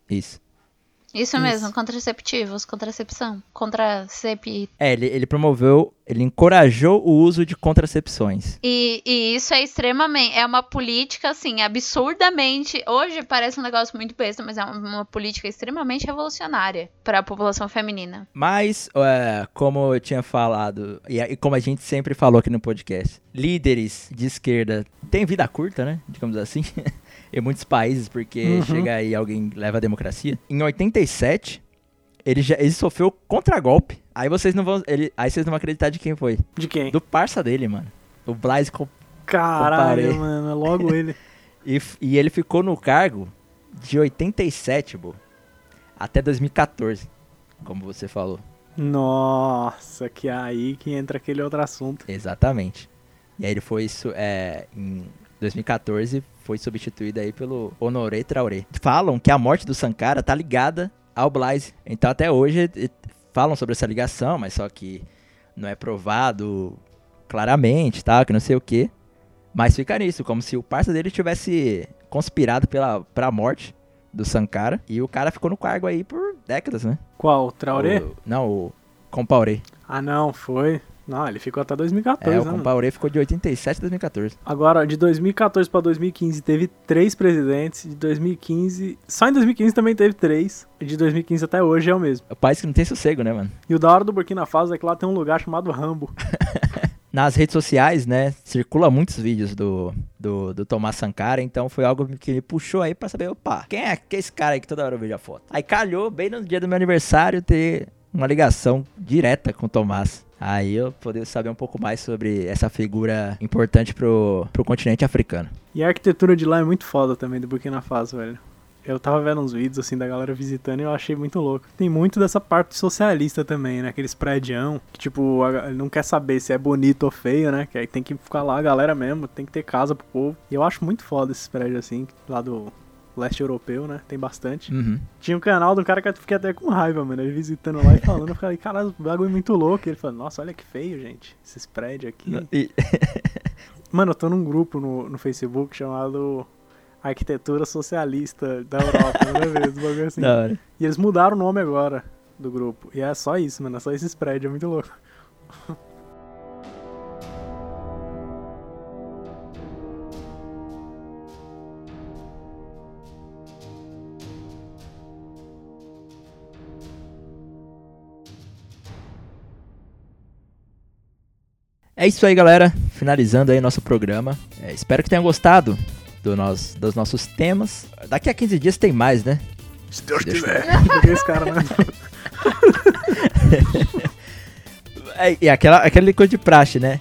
Isso.
isso,
Isso.
mesmo, contraceptivos, contracepção, contracep...
É, ele, ele promoveu, ele encorajou o uso de contracepções.
E, e isso é extremamente. É uma política, assim, absurdamente. Hoje parece um negócio muito besta, mas é uma, uma política extremamente revolucionária para a população feminina.
Mas, é, como eu tinha falado, e, e como a gente sempre falou aqui no podcast, líderes de esquerda têm vida curta, né? Digamos assim. [LAUGHS] em muitos países, porque
Uhum.
chega aí alguém leva a democracia. Em 87, ele, já, ele sofreu contragolpe. Aí vocês não vão. Ele, aí vocês não vão acreditar de quem foi.
De quem?
Do parça dele, mano. O Blaise Com-
Caralho,
Comparei.
mano, é logo [LAUGHS] ele.
E, e ele ficou no cargo de 87, bo, até 2014, como você falou.
Nossa, que é aí que entra aquele outro assunto.
Exatamente. E aí ele foi su- é, em 2014 foi substituído aí pelo Honoré Traoré. Falam que a morte do Sankara tá ligada ao Blaise. Então até hoje falam sobre essa ligação, mas só que não é provado claramente, tá? Que não sei o que. Mas fica nisso, como se o parça dele tivesse conspirado pela pra morte do Sankara e o cara ficou no cargo aí por décadas, né?
Qual? O Traoré?
O- não, o Compaoré.
Ah, não, foi. Não, ele ficou até 2014,
É, o
né?
Compaoré ficou de 87 a 2014.
Agora, de 2014 pra 2015 teve três presidentes. De 2015. Só em 2015 também teve três. E de 2015 até hoje é o mesmo.
É o país que não tem sossego, né, mano?
E o da hora do Burkina Faso é que lá tem um lugar chamado Rambo. [LAUGHS]
Nas redes sociais, né, circula muitos vídeos do, do, do Tomás Sankara, então foi algo que me puxou aí pra saber, opa, quem é, que é esse cara aí que toda hora eu vejo a foto? Aí calhou, bem no dia do meu aniversário, ter uma ligação direta com o Tomás. Aí eu poder saber um pouco mais sobre essa figura importante pro, pro continente africano.
E a arquitetura de lá é muito foda também, do Burkina Faso, velho. Eu tava vendo uns vídeos assim da galera visitando e eu achei muito louco. Tem muito dessa parte socialista também, né? Aqueles prédios que, tipo, não quer saber se é bonito ou feio, né? Que aí tem que ficar lá a galera mesmo, tem que ter casa pro povo. E eu acho muito foda esses prédios assim, lá do leste europeu, né? Tem bastante.
Uhum.
Tinha um canal de um cara que eu fiquei até com raiva, mano. Ele visitando lá e falando. Eu falei, caralho, o bagulho é muito louco. E ele falou, nossa, olha que feio, gente. Esses prédios aqui.
E- [LAUGHS]
Mano, eu tô num grupo no, no Facebook chamado Arquitetura Socialista da Europa, né? Esse bagulho assim.
da hora.
E eles mudaram o nome agora do grupo. E é só isso, mano. É só esses prédios, é muito louco.
É isso aí, galera. Finalizando aí nosso programa. É, espero que tenham gostado do nos, dos nossos temas. Daqui a 15 dias tem mais, né?
Se Deus
Se Deus
quiser. Esse cara, né? [LAUGHS]
É, e aquela, aquele coisa de praxe, né?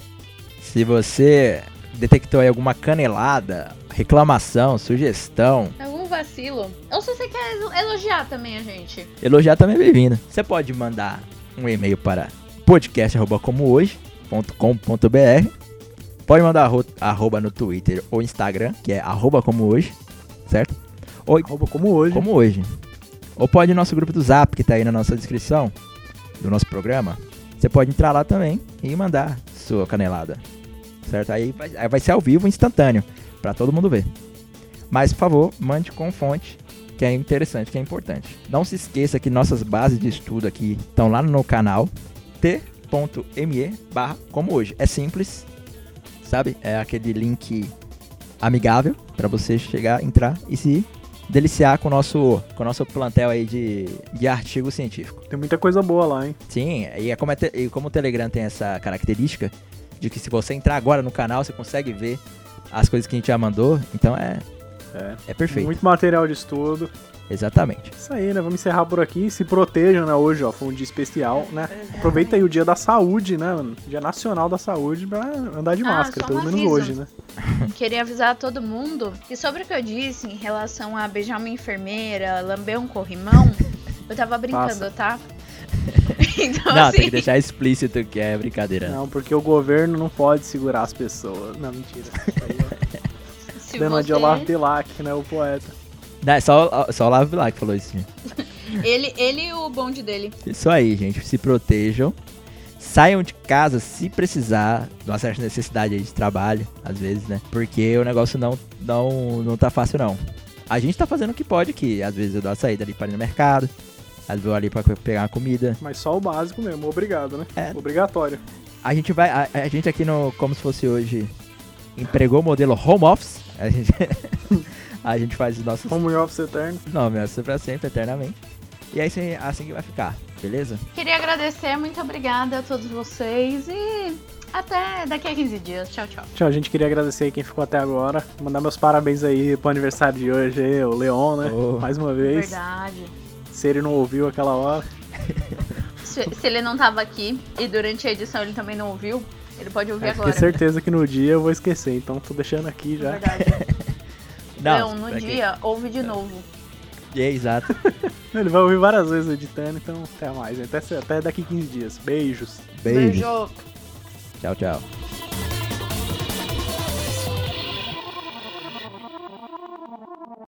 Se você detectou aí alguma canelada, reclamação, sugestão,
Algum vacilo. Ou se você quer elogiar também a gente.
elogiar também é bem-vindo. Você pode mandar um e-mail para podcast.comohoje.com.br Pode mandar arro- arroba no Twitter ou Instagram, que é arroba como hoje, certo? Ou
Arroba como hoje.
como hoje. Ou pode ir no nosso grupo do Zap, que tá aí na nossa descrição do nosso programa. Você pode entrar lá também e mandar sua canelada. Certo? Aí vai, aí vai ser ao vivo, instantâneo, pra todo mundo ver. Mas, por favor, mande com fonte, que é interessante, que é importante. Não se esqueça que nossas bases de estudo aqui estão lá no canal t.me barra como hoje. É simples, sabe? É aquele link amigável pra você chegar, entrar e se deliciar com o nosso, com o nosso plantel aí de, de artigo científico.
Tem muita coisa boa lá, hein?
Sim, e, é como, é te- e como o Telegram tem essa característica de que se você entrar agora no canal, você consegue ver as coisas que a gente já mandou, então é,
É.
é perfeito.
Muito material de estudo.
Exatamente.
Isso aí, né? Vamos encerrar por aqui. Se protejam, né? Hoje, ó, foi um dia especial, né? Aproveita aí o dia da saúde, né? mano? Dia nacional da saúde pra andar de
Ah,
máscara, pelo
um
menos
aviso.
hoje, né? [LAUGHS]
Queria avisar todo mundo que sobre o que eu disse em relação a beijar uma enfermeira, lamber um corrimão, eu tava brincando, tá? [LAUGHS] [LAUGHS] Então,
não,
assim,
tem que deixar explícito que é brincadeira.
Não, porque o governo não pode segurar as pessoas. Não, mentira.
Se
Dema de
você...
Olavo Bilac, né? O poeta.
Não, é só, só o Lavo Bilac que falou isso. gente. [LAUGHS]
Ele, ele e o bonde dele.
Isso aí, gente. Se protejam. Saiam de casa se precisar de uma certa necessidade aí de trabalho, às vezes, né? Porque o negócio não, não, não tá fácil, não. A gente tá fazendo o que pode, que às vezes eu dou a saída ali para ir no mercado, às vezes eu vou ali pra pegar uma comida.
Mas só o básico mesmo, obrigado, né?
É.
Obrigatório.
A gente vai, a, a gente aqui no, como se fosse hoje, empregou o modelo home office. A gente, [LAUGHS] a gente faz os nossos
Home office eterno.
nomes pra sempre, eternamente. E é assim, assim que vai ficar, beleza?
Queria agradecer, muito obrigada a todos vocês e até daqui a 15 dias. Tchau, tchau.
Tchau, a gente queria agradecer aí quem ficou até agora. Mandar meus parabéns aí pro aniversário de hoje aí, o Leon, né?
Oh.
Mais uma vez.
Verdade.
Se ele não ouviu aquela hora.
Se, se ele não tava aqui e durante a edição ele também não ouviu, ele pode ouvir
É,
agora.
tenho certeza que no dia eu vou esquecer, então tô deixando aqui já.
Verdade. [LAUGHS] Não, no dia, ouve de novo.
É, exato. [LAUGHS]
Ele vai ouvir várias vezes editando, então até mais. Até, até daqui 15 dias. Beijos.
Beijo.
Beijo.
Tchau, tchau.